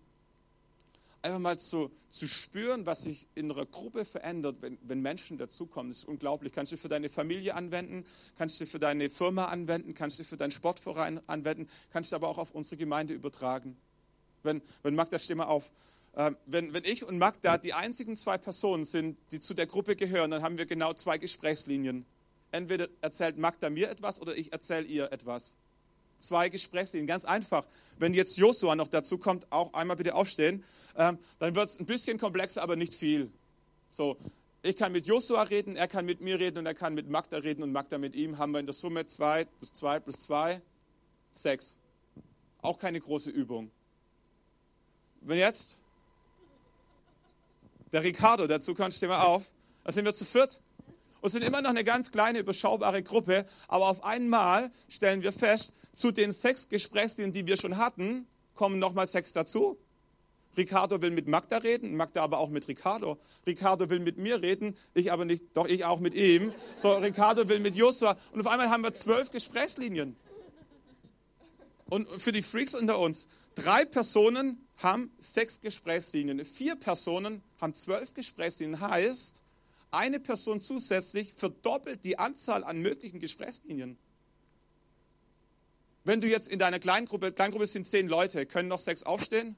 einfach mal zu, zu spüren, was sich in einer Gruppe verändert, wenn, wenn Menschen dazukommen, das ist unglaublich. Kannst du für deine Familie anwenden, kannst du für deine Firma anwenden, kannst du für deinen Sportverein anwenden, kannst du aber auch auf unsere Gemeinde übertragen. Wenn, wenn Magda, steh mal auf. Ähm, wenn, wenn ich und Magda die einzigen zwei Personen sind, die zu der Gruppe gehören, dann haben wir genau zwei Gesprächslinien. Entweder erzählt Magda mir etwas oder ich erzähle ihr etwas zwei Gesprächslinien. Ganz einfach. Wenn jetzt Josua noch dazu kommt, auch einmal bitte aufstehen, ähm, dann wird es ein bisschen komplexer, aber nicht viel. So, ich kann mit Josua reden, er kann mit mir reden und er kann mit Magda reden und Magda mit ihm. Haben wir in der Summe 2 plus 2 plus 2, 6. Auch keine große Übung. Wenn jetzt der Ricardo dazu kommt, stehen wir auf, dann sind wir zu viert und sind immer noch eine ganz kleine, überschaubare Gruppe. Aber auf einmal stellen wir fest, zu den sechs Gesprächslinien, die wir schon hatten, kommen nochmal sechs dazu. Ricardo will mit Magda reden, Magda aber auch mit Ricardo. Ricardo will mit mir reden, ich aber nicht, doch ich auch mit ihm. So, Ricardo will mit Joshua. Und auf einmal haben wir zwölf Gesprächslinien. Und für die Freaks unter uns, drei Personen haben sechs Gesprächslinien, vier Personen haben zwölf Gesprächslinien. Heißt, eine Person zusätzlich verdoppelt die Anzahl an möglichen Gesprächslinien. Wenn du jetzt in deiner Kleingruppe, Kleingruppe sind zehn Leute, können noch sechs aufstehen?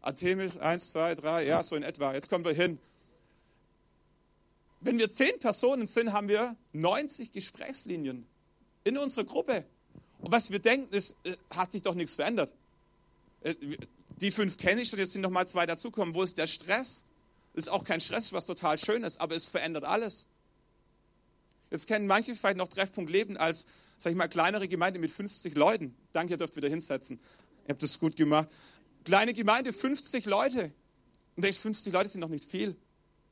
Artemis, eins, zwei, drei, ja, so in etwa. Jetzt kommen wir hin. Wenn wir zehn Personen sind, haben wir 90 Gesprächslinien in unserer Gruppe. Und was wir denken, ist, äh, hat sich doch nichts verändert. Äh, die fünf kenne ich und jetzt sind noch mal zwei dazukommen. Wo ist der Stress? Ist auch kein Stress, was total schön ist, aber es verändert alles. Jetzt kennen manche vielleicht noch Treffpunkt Leben als, sag ich mal, kleinere Gemeinde mit 50 Leuten. Danke, ihr dürft wieder hinsetzen. Ihr habt das gut gemacht. Kleine Gemeinde, 50 Leute. Und denkst, 50 Leute sind noch nicht viel.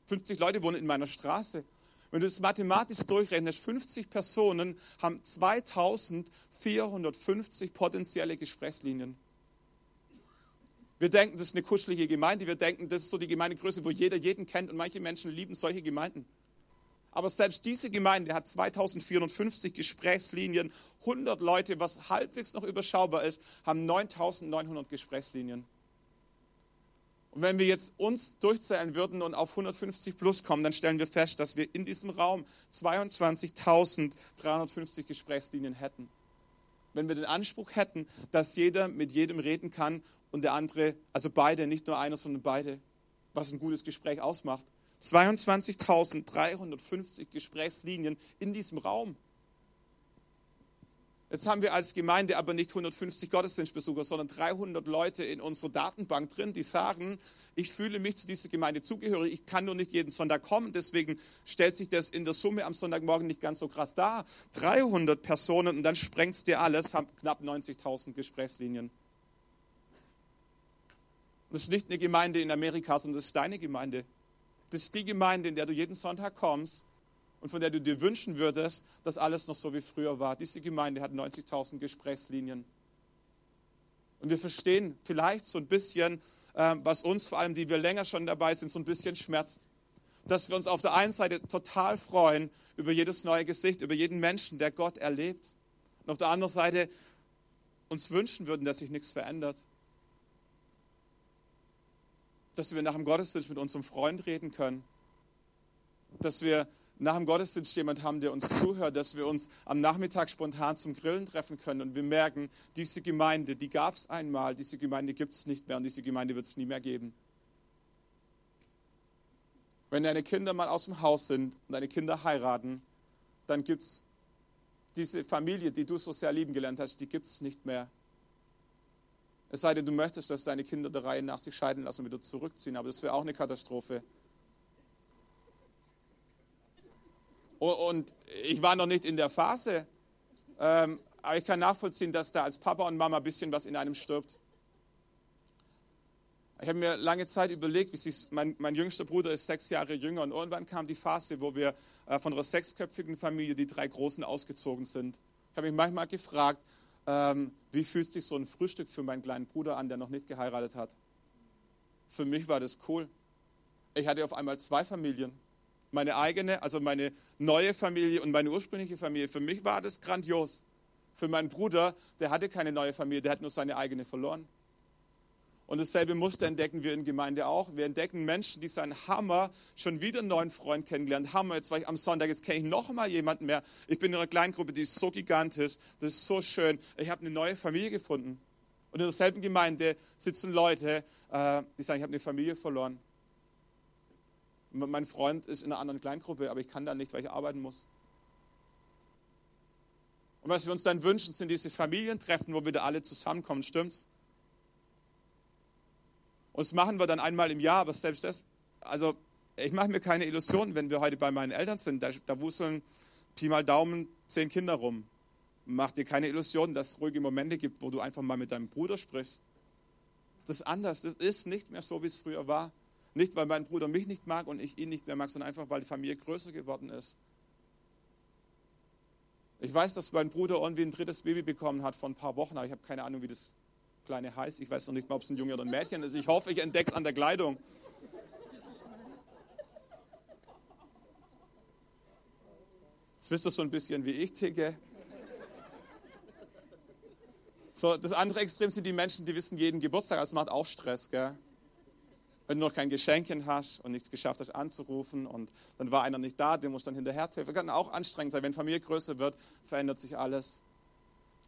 50 Leute wohnen in meiner Straße. Wenn du das mathematisch durchrechnest, 50 Personen haben 2450 potenzielle Gesprächslinien. Wir denken, das ist eine kuschelige Gemeinde. Wir denken, das ist so die Gemeindegröße, wo jeder jeden kennt. Und manche Menschen lieben solche Gemeinden. Aber selbst diese Gemeinde hat 2450 Gesprächslinien, 100 Leute, was halbwegs noch überschaubar ist, haben 9900 Gesprächslinien. Und wenn wir jetzt uns durchzählen würden und auf 150 plus kommen, dann stellen wir fest, dass wir in diesem Raum 22.350 Gesprächslinien hätten. Wenn wir den Anspruch hätten, dass jeder mit jedem reden kann und der andere, also beide, nicht nur einer, sondern beide, was ein gutes Gespräch ausmacht. 22.350 Gesprächslinien in diesem Raum. Jetzt haben wir als Gemeinde aber nicht 150 Gottesdienstbesucher, sondern 300 Leute in unserer Datenbank drin, die sagen, ich fühle mich zu dieser Gemeinde zugehörig, ich kann nur nicht jeden Sonntag kommen, deswegen stellt sich das in der Summe am Sonntagmorgen nicht ganz so krass dar. 300 Personen und dann sprengt es dir alles, haben knapp 90.000 Gesprächslinien. Das ist nicht eine Gemeinde in Amerika, sondern das ist deine Gemeinde. Das ist die Gemeinde, in der du jeden Sonntag kommst und von der du dir wünschen würdest, dass alles noch so wie früher war. Diese Gemeinde hat 90.000 Gesprächslinien. Und wir verstehen vielleicht so ein bisschen, ähm, was uns, vor allem die wir länger schon dabei sind, so ein bisschen schmerzt. Dass wir uns auf der einen Seite total freuen über jedes neue Gesicht, über jeden Menschen, der Gott erlebt. Und auf der anderen Seite uns wünschen würden, dass sich nichts verändert dass wir nach dem Gottesdienst mit unserem Freund reden können, dass wir nach dem Gottesdienst jemand haben, der uns zuhört, dass wir uns am Nachmittag spontan zum Grillen treffen können und wir merken, diese Gemeinde, die gab es einmal, diese Gemeinde gibt es nicht mehr und diese Gemeinde wird es nie mehr geben. Wenn deine Kinder mal aus dem Haus sind und deine Kinder heiraten, dann gibt es diese Familie, die du so sehr lieben gelernt hast, die gibt es nicht mehr. Es sei denn, du möchtest, dass deine Kinder der Reihe nach sich scheiden lassen und wieder zurückziehen, aber das wäre auch eine Katastrophe. Und ich war noch nicht in der Phase, ähm, aber ich kann nachvollziehen, dass da als Papa und Mama ein bisschen was in einem stirbt. Ich habe mir lange Zeit überlegt, wie sich mein, mein, jüngster Bruder ist sechs Jahre jünger und irgendwann kam die Phase, wo wir äh, von einer sechsköpfigen Familie die drei Großen ausgezogen sind. Ich habe mich manchmal gefragt, ähm, wie fühlt sich so ein Frühstück für meinen kleinen Bruder an, der noch nicht geheiratet hat? Für mich war das cool. Ich hatte auf einmal zwei Familien. Meine eigene, also meine neue Familie und meine ursprüngliche Familie. Für mich war das grandios. Für meinen Bruder, der hatte keine neue Familie, der hat nur seine eigene verloren. Und dasselbe Muster entdecken wir in Gemeinde auch. Wir entdecken Menschen, die sagen, Hammer, schon wieder einen neuen Freund kennengelernt. Hammer, jetzt war ich am Sonntag, jetzt kenne ich noch mal jemanden mehr. Ich bin in einer Kleingruppe, die ist so gigantisch, das ist so schön. Ich habe eine neue Familie gefunden. Und in derselben Gemeinde sitzen Leute, äh, die sagen, ich habe eine Familie verloren. Mein Freund ist in einer anderen Kleingruppe, aber ich kann da nicht, weil ich arbeiten muss. Und was wir uns dann wünschen, sind diese Familientreffen, wo wieder alle zusammenkommen, stimmt's? Und das machen wir dann einmal im Jahr, aber selbst das, also ich mache mir keine Illusionen, wenn wir heute bei meinen Eltern sind, da, da wuseln Pi mal Daumen zehn Kinder rum. Mach dir keine Illusionen, dass es ruhige Momente gibt, wo du einfach mal mit deinem Bruder sprichst. Das ist anders, das ist nicht mehr so, wie es früher war. Nicht, weil mein Bruder mich nicht mag und ich ihn nicht mehr mag, sondern einfach, weil die Familie größer geworden ist. Ich weiß, dass mein Bruder irgendwie ein drittes Baby bekommen hat vor ein paar Wochen, aber ich habe keine Ahnung, wie das Kleine heißt. Ich weiß noch nicht mal, ob es ein Junge oder ein Mädchen ist. Ich hoffe, ich entdecke es an der Kleidung. Jetzt wisst ihr so ein bisschen, wie ich ticke. So, das andere Extrem sind die Menschen, die wissen jeden Geburtstag. Das macht auch Stress, gell? Wenn du noch kein Geschenkchen hast und nichts geschafft hast anzurufen und dann war einer nicht da, dem muss dann hinterher helfen. Kann auch anstrengend sein. Wenn Familie größer wird, verändert sich alles.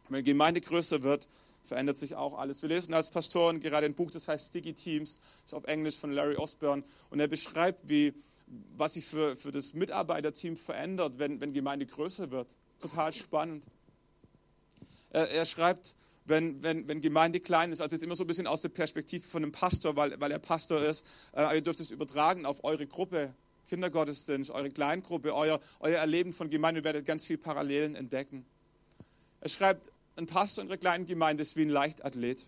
Wenn Gemeinde größer wird, verändert sich auch alles. Wir lesen als Pastoren gerade ein Buch, das heißt Sticky Teams, ist auf Englisch von Larry Osborne und er beschreibt, wie, was sich für, für das Mitarbeiterteam verändert, wenn, wenn Gemeinde größer wird. Total spannend. Er, er schreibt, wenn, wenn, wenn Gemeinde klein ist, also jetzt immer so ein bisschen aus der Perspektive von einem Pastor, weil, weil er Pastor ist, äh, ihr dürft es übertragen auf eure Gruppe, Kindergottesdienst, eure Kleingruppe, euer, euer Erleben von Gemeinde, ihr werdet ganz viele Parallelen entdecken. Er schreibt, ein Pastor in einer kleinen Gemeinde ist wie ein Leichtathlet.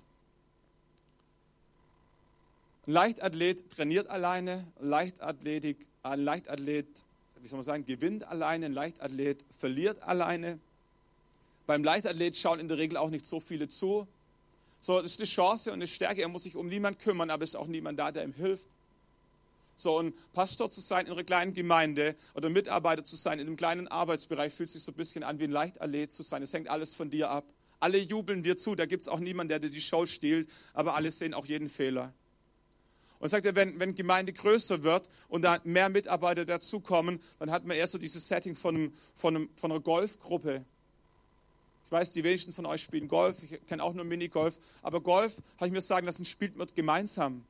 Ein Leichtathlet trainiert alleine, ein Leichtathletik, ein Leichtathlet, wie soll man sagen, gewinnt alleine, ein Leichtathlet verliert alleine. Beim Leichtathlet schauen in der Regel auch nicht so viele zu. So, das ist eine Chance und eine Stärke. Er muss sich um niemanden kümmern, aber es ist auch niemand da, der ihm hilft. So, ein Pastor zu sein in einer kleinen Gemeinde oder Mitarbeiter zu sein in einem kleinen Arbeitsbereich fühlt sich so ein bisschen an wie ein Leichtathlet zu sein. Es hängt alles von dir ab. Alle jubeln dir zu, da gibt es auch niemanden, der dir die Show stiehlt, aber alle sehen auch jeden Fehler. Und sagt er, wenn, wenn Gemeinde größer wird und da mehr Mitarbeiter dazukommen, dann hat man erst so dieses Setting von, von, von einer Golfgruppe. Ich weiß, die wenigsten von euch spielen Golf, ich kenne auch nur Minigolf, aber Golf, habe ich mir sagen lassen, spielt man gemeinsam.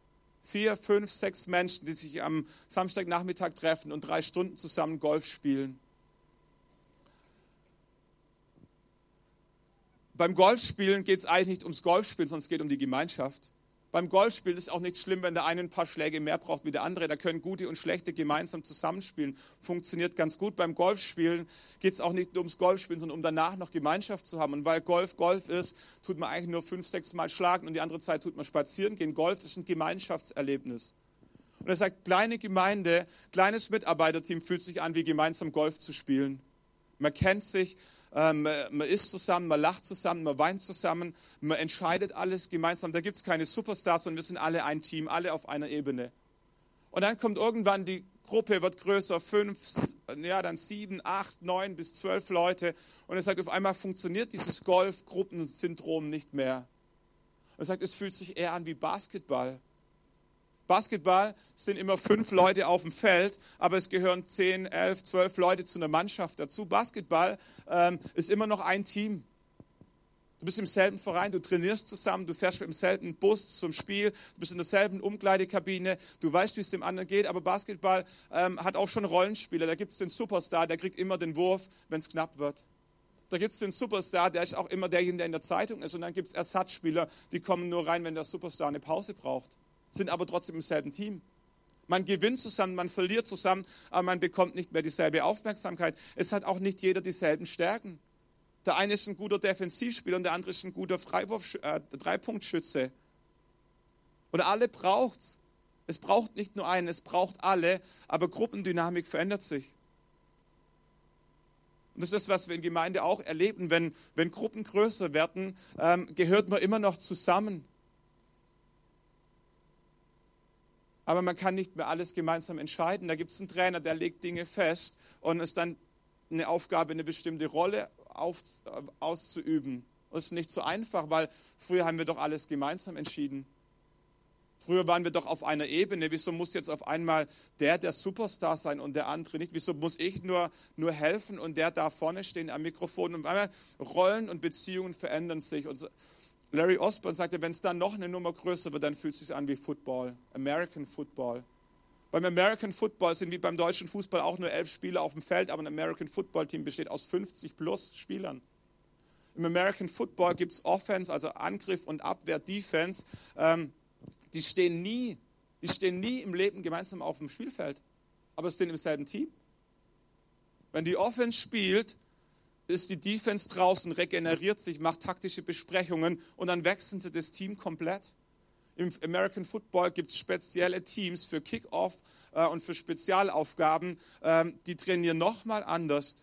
Vier, fünf, sechs Menschen, die sich am Samstagnachmittag treffen und drei Stunden zusammen Golf spielen. Beim Golfspielen geht es eigentlich nicht ums Golfspielen, sondern es geht um die Gemeinschaft. Beim Golfspielen ist auch nicht schlimm, wenn der eine ein paar Schläge mehr braucht wie der andere. Da können gute und schlechte gemeinsam zusammenspielen. Funktioniert ganz gut. Beim Golfspielen geht es auch nicht nur ums Golfspielen, sondern um danach noch Gemeinschaft zu haben. Und weil Golf Golf ist, tut man eigentlich nur fünf, sechs Mal schlagen und die andere Zeit tut man spazieren gehen. Golf ist ein Gemeinschaftserlebnis. Und er sagt, kleine Gemeinde, kleines Mitarbeiterteam fühlt sich an, wie gemeinsam Golf zu spielen. Man kennt sich, ähm, man isst zusammen, man lacht zusammen, man weint zusammen, man entscheidet alles gemeinsam. Da gibt es keine Superstars, sondern wir sind alle ein Team, alle auf einer Ebene. Und dann kommt irgendwann die Gruppe, wird größer, fünf, ja, dann sieben, acht, neun bis zwölf Leute. Und er sagt, auf einmal funktioniert dieses Golf-Gruppensyndrom nicht mehr. Er sagt, es fühlt sich eher an wie Basketball. Basketball sind immer fünf Leute auf dem Feld, aber es gehören zehn, elf, zwölf Leute zu einer Mannschaft dazu. Basketball ähm, ist immer noch ein Team. Du bist im selben Verein, du trainierst zusammen, du fährst mit dem selben Bus zum Spiel, du bist in derselben Umkleidekabine, du weißt, wie es dem anderen geht, aber Basketball ähm, hat auch schon Rollenspieler. Da gibt es den Superstar, der kriegt immer den Wurf, wenn es knapp wird. Da gibt es den Superstar, der ist auch immer derjenige, der in der Zeitung ist. Und dann gibt es Ersatzspieler, die kommen nur rein, wenn der Superstar eine Pause braucht sind aber trotzdem im selben Team. Man gewinnt zusammen, man verliert zusammen, aber man bekommt nicht mehr dieselbe Aufmerksamkeit. Es hat auch nicht jeder dieselben Stärken. Der eine ist ein guter Defensivspieler und der andere ist ein guter Freiwurf, äh, Dreipunktschütze. Oder alle braucht es. Es braucht nicht nur einen, es braucht alle, aber Gruppendynamik verändert sich. Und das ist das, was wir in Gemeinde auch erleben. Wenn, wenn Gruppen größer werden, ähm, gehört man immer noch zusammen. Aber man kann nicht mehr alles gemeinsam entscheiden. Da gibt es einen Trainer, der legt Dinge fest und ist dann eine Aufgabe, eine bestimmte Rolle auf, auszuüben. Das ist nicht so einfach, weil früher haben wir doch alles gemeinsam entschieden. Früher waren wir doch auf einer Ebene. Wieso muss jetzt auf einmal der der Superstar sein und der andere nicht? Wieso muss ich nur, nur helfen und der da vorne stehen am Mikrofon? Und einmal Rollen und Beziehungen verändern sich. Und Larry Osborne sagte, wenn es dann noch eine Nummer größer wird, dann fühlt es sich an wie Football, American Football. Beim American Football sind wie beim deutschen Fußball auch nur elf Spieler auf dem Feld, aber ein American Football Team besteht aus 50 plus Spielern. Im American Football gibt es Offense, also Angriff und Abwehr, Defense. Ähm, die stehen nie, die stehen nie im Leben gemeinsam auf dem Spielfeld, aber stehen im selben Team. Wenn die Offense spielt, ist die Defense draußen, regeneriert sich, macht taktische Besprechungen und dann wechseln sie das Team komplett. Im American Football gibt es spezielle Teams für Kickoff äh, und für Spezialaufgaben. Ähm, die trainieren nochmal anders.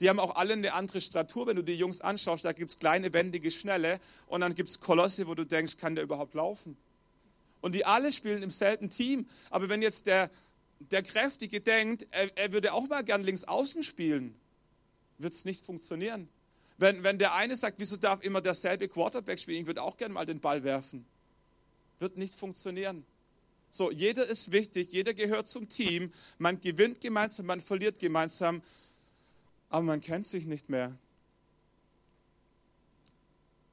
Die haben auch alle eine andere Statur. Wenn du die Jungs anschaust, da gibt es kleine, wendige, schnelle und dann gibt es Kolosse, wo du denkst, kann der überhaupt laufen? Und die alle spielen im selben Team. Aber wenn jetzt der, der Kräftige denkt, er, er würde auch mal gern links außen spielen, wird es nicht funktionieren. Wenn, wenn der eine sagt, wieso darf immer derselbe Quarterback spielen, ich würde auch gern mal den Ball werfen, wird nicht funktionieren. So, jeder ist wichtig, jeder gehört zum Team, man gewinnt gemeinsam, man verliert gemeinsam, aber man kennt sich nicht mehr.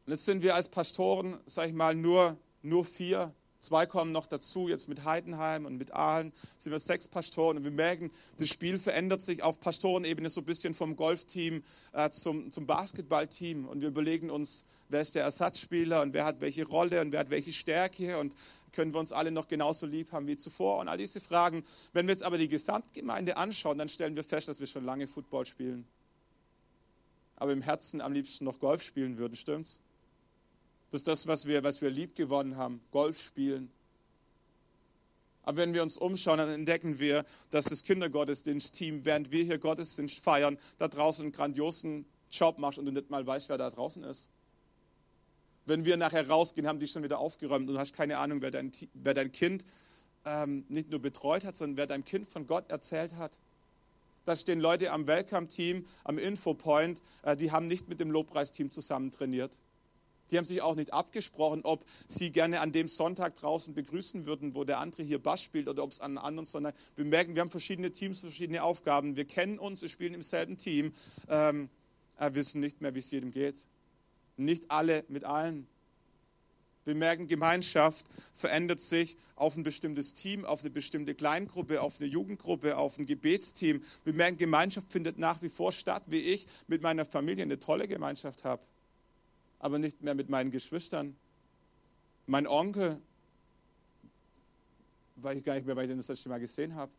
Und jetzt sind wir als Pastoren, sag ich mal, nur, nur vier Zwei kommen noch dazu, jetzt mit Heidenheim und mit Aalen sind wir sechs Pastoren und wir merken, das Spiel verändert sich auf Pastorenebene so ein bisschen vom Golfteam äh, zum, zum Basketballteam und wir überlegen uns, wer ist der Ersatzspieler und wer hat welche Rolle und wer hat welche Stärke und können wir uns alle noch genauso lieb haben wie zuvor und all diese Fragen. Wenn wir jetzt aber die Gesamtgemeinde anschauen, dann stellen wir fest, dass wir schon lange Football spielen. Aber im Herzen am liebsten noch Golf spielen würden, stimmt's? Das ist das, was wir, was wir lieb gewonnen haben, Golf spielen. Aber wenn wir uns umschauen, dann entdecken wir, dass das Kindergottesdienst-Team, während wir hier Gottesdienst feiern, da draußen einen grandiosen Job macht und du nicht mal weißt, wer da draußen ist. Wenn wir nachher rausgehen, haben die schon wieder aufgeräumt und du hast keine Ahnung, wer dein, wer dein Kind ähm, nicht nur betreut hat, sondern wer deinem Kind von Gott erzählt hat. Da stehen Leute am Welcome-Team, am Infopoint, äh, die haben nicht mit dem Lobpreisteam zusammen trainiert. Die haben sich auch nicht abgesprochen, ob sie gerne an dem Sonntag draußen begrüßen würden, wo der andere hier Bass spielt oder ob es an einem anderen Sonntag. Wir merken, wir haben verschiedene Teams, verschiedene Aufgaben. Wir kennen uns, wir spielen im selben Team. Ähm, wir wissen nicht mehr, wie es jedem geht. Nicht alle mit allen. Wir merken, Gemeinschaft verändert sich auf ein bestimmtes Team, auf eine bestimmte Kleingruppe, auf eine Jugendgruppe, auf ein Gebetsteam. Wir merken, Gemeinschaft findet nach wie vor statt, wie ich mit meiner Familie eine tolle Gemeinschaft habe aber nicht mehr mit meinen Geschwistern. Mein Onkel, weiß ich gar nicht mehr, weil ich den das letzte Mal gesehen habe.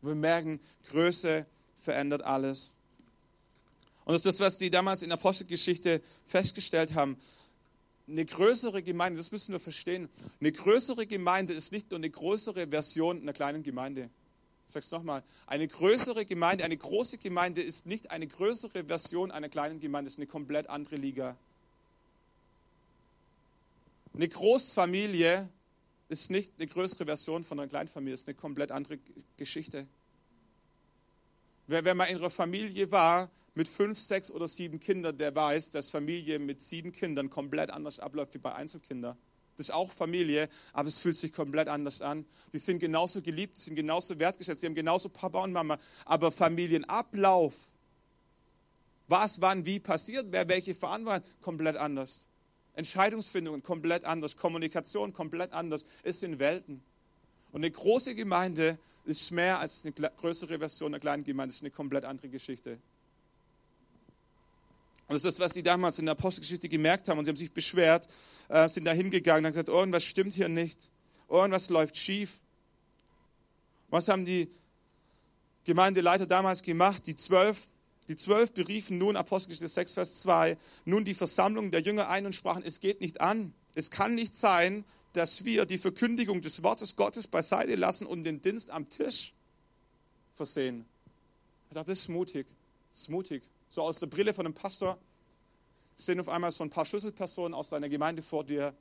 Wir merken, Größe verändert alles. Und das ist das, was die damals in der Apostelgeschichte festgestellt haben. Eine größere Gemeinde, das müssen wir verstehen, eine größere Gemeinde ist nicht nur eine größere Version einer kleinen Gemeinde. Ich sage es nochmal, eine größere Gemeinde, eine große Gemeinde ist nicht eine größere Version einer kleinen Gemeinde, es ist eine komplett andere Liga. Eine Großfamilie ist nicht eine größere Version von einer Kleinfamilie, es ist eine komplett andere Geschichte. Wer, wer mal in einer Familie war mit fünf, sechs oder sieben Kindern, der weiß, dass Familie mit sieben Kindern komplett anders abläuft wie bei Einzelkindern. Das ist auch Familie, aber es fühlt sich komplett anders an. Die sind genauso geliebt, sind genauso wertgeschätzt, sie haben genauso Papa und Mama. Aber Familienablauf, was, wann, wie passiert, wer welche Verantwortung, komplett anders. Entscheidungsfindungen komplett anders, Kommunikation komplett anders, es sind Welten. Und eine große Gemeinde ist mehr als eine größere Version einer kleinen Gemeinde, ist eine komplett andere Geschichte. Und das ist das, was sie damals in der Apostelgeschichte gemerkt haben. Und sie haben sich beschwert, äh, sind da hingegangen und haben gesagt, irgendwas stimmt hier nicht. Irgendwas läuft schief. Was haben die Gemeindeleiter damals gemacht? Die zwölf, die zwölf beriefen nun, Apostelgeschichte 6, Vers 2, nun die Versammlung der Jünger ein und sprachen, es geht nicht an. Es kann nicht sein, dass wir die Verkündigung des Wortes Gottes beiseite lassen und den Dienst am Tisch versehen. Ich dachte, das ist mutig. Das ist mutig so aus der Brille von einem Pastor, stehen auf einmal so ein paar Schlüsselpersonen aus deiner Gemeinde vor dir,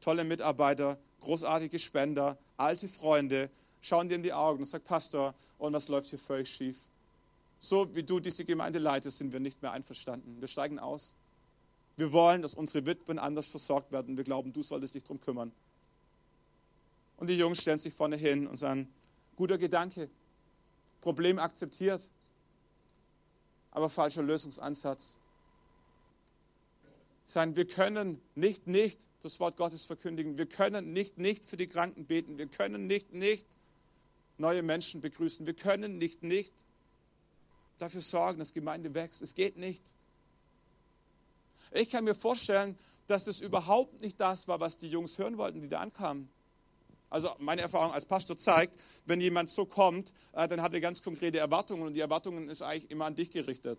tolle Mitarbeiter, großartige Spender, alte Freunde, schauen dir in die Augen und sagen, Pastor, und was läuft hier völlig schief? So wie du diese Gemeinde leitest, sind wir nicht mehr einverstanden. Wir steigen aus. Wir wollen, dass unsere Witwen anders versorgt werden. Wir glauben, du solltest dich darum kümmern. Und die Jungs stellen sich vorne hin und sagen, guter Gedanke, Problem akzeptiert, aber falscher Lösungsansatz. Sagen, wir können nicht nicht das Wort Gottes verkündigen. Wir können nicht nicht für die Kranken beten. Wir können nicht nicht neue Menschen begrüßen. Wir können nicht nicht dafür sorgen, dass Gemeinde wächst. Es geht nicht. Ich kann mir vorstellen, dass es überhaupt nicht das war, was die Jungs hören wollten, die da ankamen. Also meine Erfahrung als Pastor zeigt, wenn jemand so kommt, äh, dann hat er ganz konkrete Erwartungen und die Erwartungen ist eigentlich immer an dich gerichtet.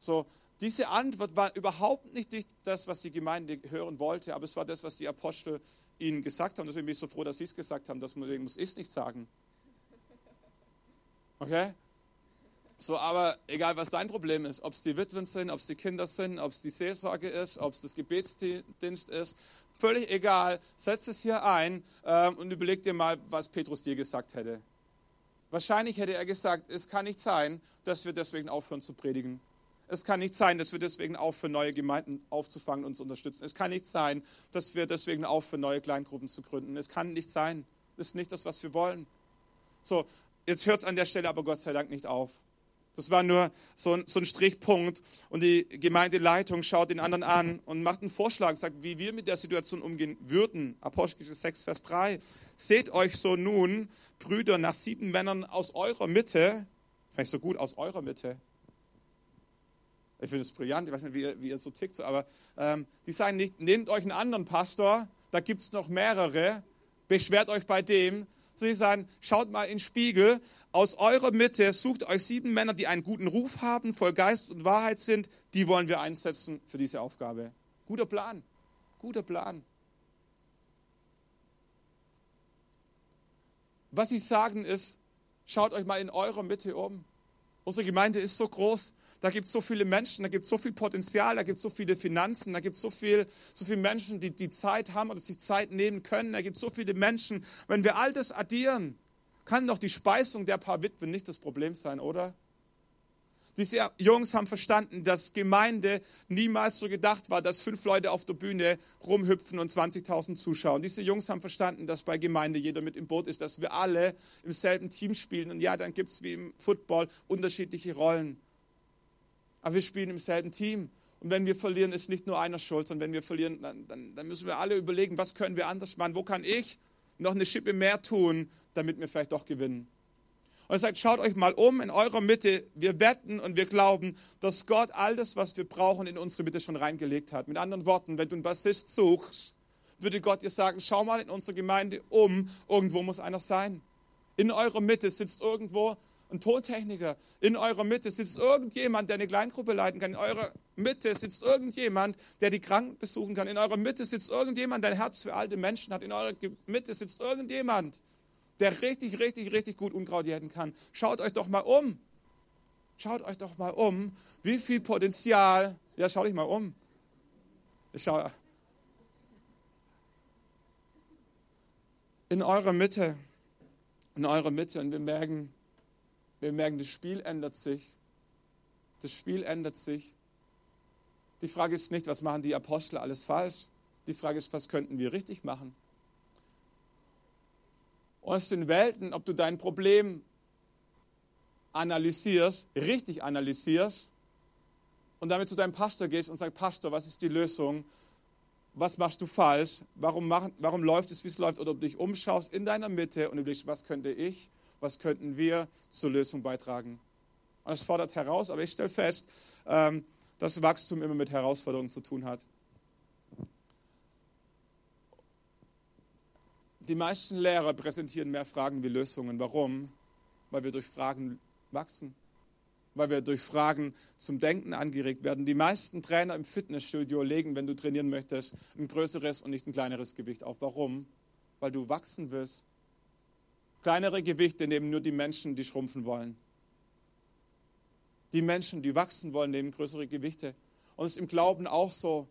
So, diese Antwort war überhaupt nicht das, was die Gemeinde hören wollte, aber es war das, was die Apostel ihnen gesagt haben. Deswegen bin ich so froh, dass sie es gesagt haben, deswegen muss ich es nicht sagen. Okay? So, aber egal, was dein Problem ist, ob es die Witwen sind, ob es die Kinder sind, ob es die Seelsorge ist, ob es das Gebetsdienst ist, völlig egal, setz es hier ein ähm, und überleg dir mal, was Petrus dir gesagt hätte. Wahrscheinlich hätte er gesagt, es kann nicht sein, dass wir deswegen aufhören zu predigen. Es kann nicht sein, dass wir deswegen aufhören, neue Gemeinden aufzufangen und zu unterstützen. Es kann nicht sein, dass wir deswegen aufhören, neue Kleingruppen zu gründen. Es kann nicht sein. Das ist nicht das, was wir wollen. So, jetzt hört es an der Stelle aber Gott sei Dank nicht auf. Das war nur so ein, so ein, Strichpunkt. Und die Gemeindeleitung schaut den anderen an und macht einen Vorschlag, sagt, wie wir mit der Situation umgehen würden. Apostel 6, Vers 3. Seht euch so nun, Brüder, nach sieben Männern aus eurer Mitte, vielleicht so gut aus eurer Mitte. Ich finde es brillant, ich weiß nicht, wie ihr, wie ihr so tickt, aber ähm, die sagen nicht, nehmt euch einen anderen Pastor, da gibt es noch mehrere, beschwert euch bei dem, Sie sagen, schaut mal in den Spiegel, aus eurer Mitte sucht euch sieben Männer, die einen guten Ruf haben, voll Geist und Wahrheit sind, die wollen wir einsetzen für diese Aufgabe. Guter Plan, guter Plan. Was sie sagen ist, schaut euch mal in eurer Mitte um. Unsere Gemeinde ist so groß, da gibt es so viele Menschen, da gibt es so viel Potenzial, da gibt es so viele Finanzen, da gibt es so, viel, so viele Menschen, die die Zeit haben oder sich Zeit nehmen können. Da gibt es so viele Menschen. Wenn wir all das addieren, kann doch die Speisung der paar Witwen nicht das Problem sein, oder? Diese Jungs haben verstanden, dass Gemeinde niemals so gedacht war, dass fünf Leute auf der Bühne rumhüpfen und 20.000 zuschauen. Diese Jungs haben verstanden, dass bei Gemeinde jeder mit im Boot ist, dass wir alle im selben Team spielen. Und ja, dann gibt es wie im Football unterschiedliche Rollen aber wir spielen im selben Team. Und wenn wir verlieren, ist nicht nur einer schuld, sondern wenn wir verlieren, dann, dann, dann müssen wir alle überlegen, was können wir anders machen, wo kann ich noch eine Schippe mehr tun, damit wir vielleicht doch gewinnen. Und er sagt, schaut euch mal um in eurer Mitte. Wir wetten und wir glauben, dass Gott all das, was wir brauchen, in unsere Mitte schon reingelegt hat. Mit anderen Worten, wenn du einen Bassist suchst, würde Gott dir sagen, schau mal in unserer Gemeinde um, irgendwo muss einer sein. In eurer Mitte sitzt irgendwo ein Tontechniker. In eurer Mitte sitzt irgendjemand, der eine Kleingruppe leiten kann. In eurer Mitte sitzt irgendjemand, der die Kranken besuchen kann. In eurer Mitte sitzt irgendjemand, der ein Herz für alte Menschen hat. In eurer Mitte sitzt irgendjemand, der richtig, richtig, richtig gut Unkraut jäten kann. Schaut euch doch mal um. Schaut euch doch mal um, wie viel Potenzial. Ja, schau dich mal um. Ich schau. In eurer Mitte. In eurer Mitte. Und wir merken, wir merken, das Spiel ändert sich. Das Spiel ändert sich. Die Frage ist nicht, was machen die Apostel alles falsch? Die Frage ist, was könnten wir richtig machen? Aus den Welten, ob du dein Problem analysierst, richtig analysierst und damit zu deinem Pastor gehst und sagst, Pastor, was ist die Lösung? Was machst du falsch? Warum, mach, warum läuft es, wie es läuft? Oder ob du dich umschaust in deiner Mitte und überlegst, was könnte ich was könnten wir zur Lösung beitragen. Und das fordert heraus, aber ich stelle fest, ähm, dass Wachstum immer mit Herausforderungen zu tun hat. Die meisten Lehrer präsentieren mehr Fragen wie Lösungen. Warum? Weil wir durch Fragen wachsen. Weil wir durch Fragen zum Denken angeregt werden. Die meisten Trainer im Fitnessstudio legen, wenn du trainieren möchtest, ein größeres und nicht ein kleineres Gewicht auf. Warum? Weil du wachsen willst. Kleinere Gewichte nehmen nur die Menschen, die schrumpfen wollen. Die Menschen, die wachsen wollen, nehmen größere Gewichte. Und es ist im Glauben auch so.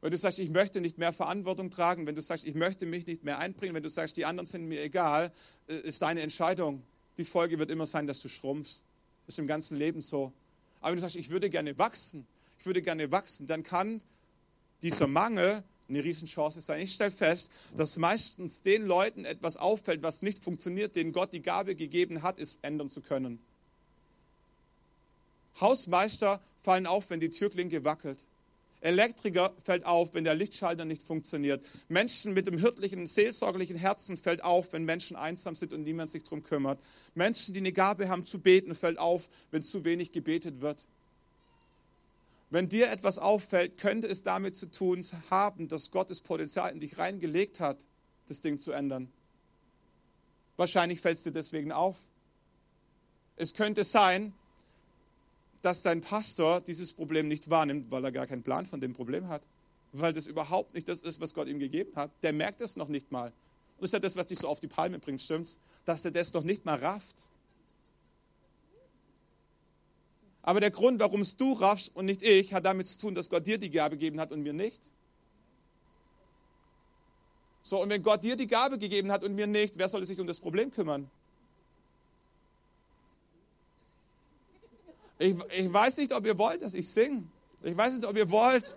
Wenn du sagst, ich möchte nicht mehr Verantwortung tragen, wenn du sagst, ich möchte mich nicht mehr einbringen, wenn du sagst, die anderen sind mir egal, äh, ist deine Entscheidung. Die Folge wird immer sein, dass du schrumpfst. Ist im ganzen Leben so. Aber wenn du sagst, ich würde gerne wachsen, ich würde gerne wachsen, dann kann dieser Mangel eine Riesenchance sein. Ich stelle fest, dass meistens den Leuten etwas auffällt, was nicht funktioniert, denen Gott die Gabe gegeben hat, es ändern zu können. Hausmeister fallen auf, wenn die Türklinke wackelt. Elektriker fällt auf, wenn der Lichtschalter nicht funktioniert. Menschen mit dem hirtlichen, seelsorgerlichen Herzen fällt auf, wenn Menschen einsam sind und niemand sich darum kümmert. Menschen, die eine Gabe haben zu beten, fällt auf, wenn zu wenig gebetet wird. Wenn dir etwas auffällt, könnte es damit zu tun haben, dass Gott das Potenzial in dich reingelegt hat, das Ding zu ändern. Wahrscheinlich fällt es dir deswegen auf. Es könnte sein, dass dein Pastor dieses Problem nicht wahrnimmt, weil er gar keinen Plan von dem Problem hat. Weil das überhaupt nicht das ist, was Gott ihm gegeben hat. Der merkt es noch nicht mal. Und das ist ja das, was dich so auf die Palme bringt, stimmt's? Dass er das noch nicht mal rafft. Aber der Grund, warum es du raffst und nicht ich, hat damit zu tun, dass Gott dir die Gabe gegeben hat und mir nicht. So, und wenn Gott dir die Gabe gegeben hat und mir nicht, wer soll sich um das Problem kümmern? Ich, ich weiß nicht, ob ihr wollt, dass ich singe. Ich weiß nicht, ob ihr wollt.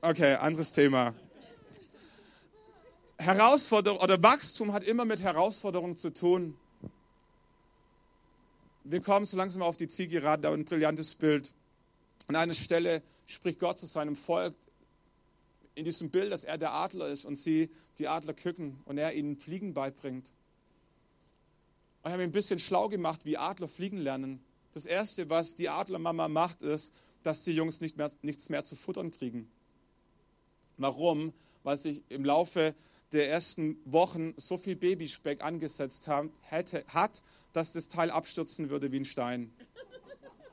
Okay, anderes Thema. Herausforderung oder Wachstum hat immer mit Herausforderungen zu tun. Wir kommen so langsam auf die Zielgerade, aber ein brillantes Bild. An einer Stelle spricht Gott zu seinem Volk in diesem Bild, dass er der Adler ist und sie die Adler küken und er ihnen Fliegen beibringt. Und ich habe ein bisschen schlau gemacht, wie Adler fliegen lernen. Das Erste, was die Adlermama macht, ist, dass die Jungs nicht mehr, nichts mehr zu futtern kriegen. Warum? Weil sich im Laufe der ersten Wochen so viel Babyspeck angesetzt haben, hätte, hat, dass das Teil abstürzen würde wie ein Stein.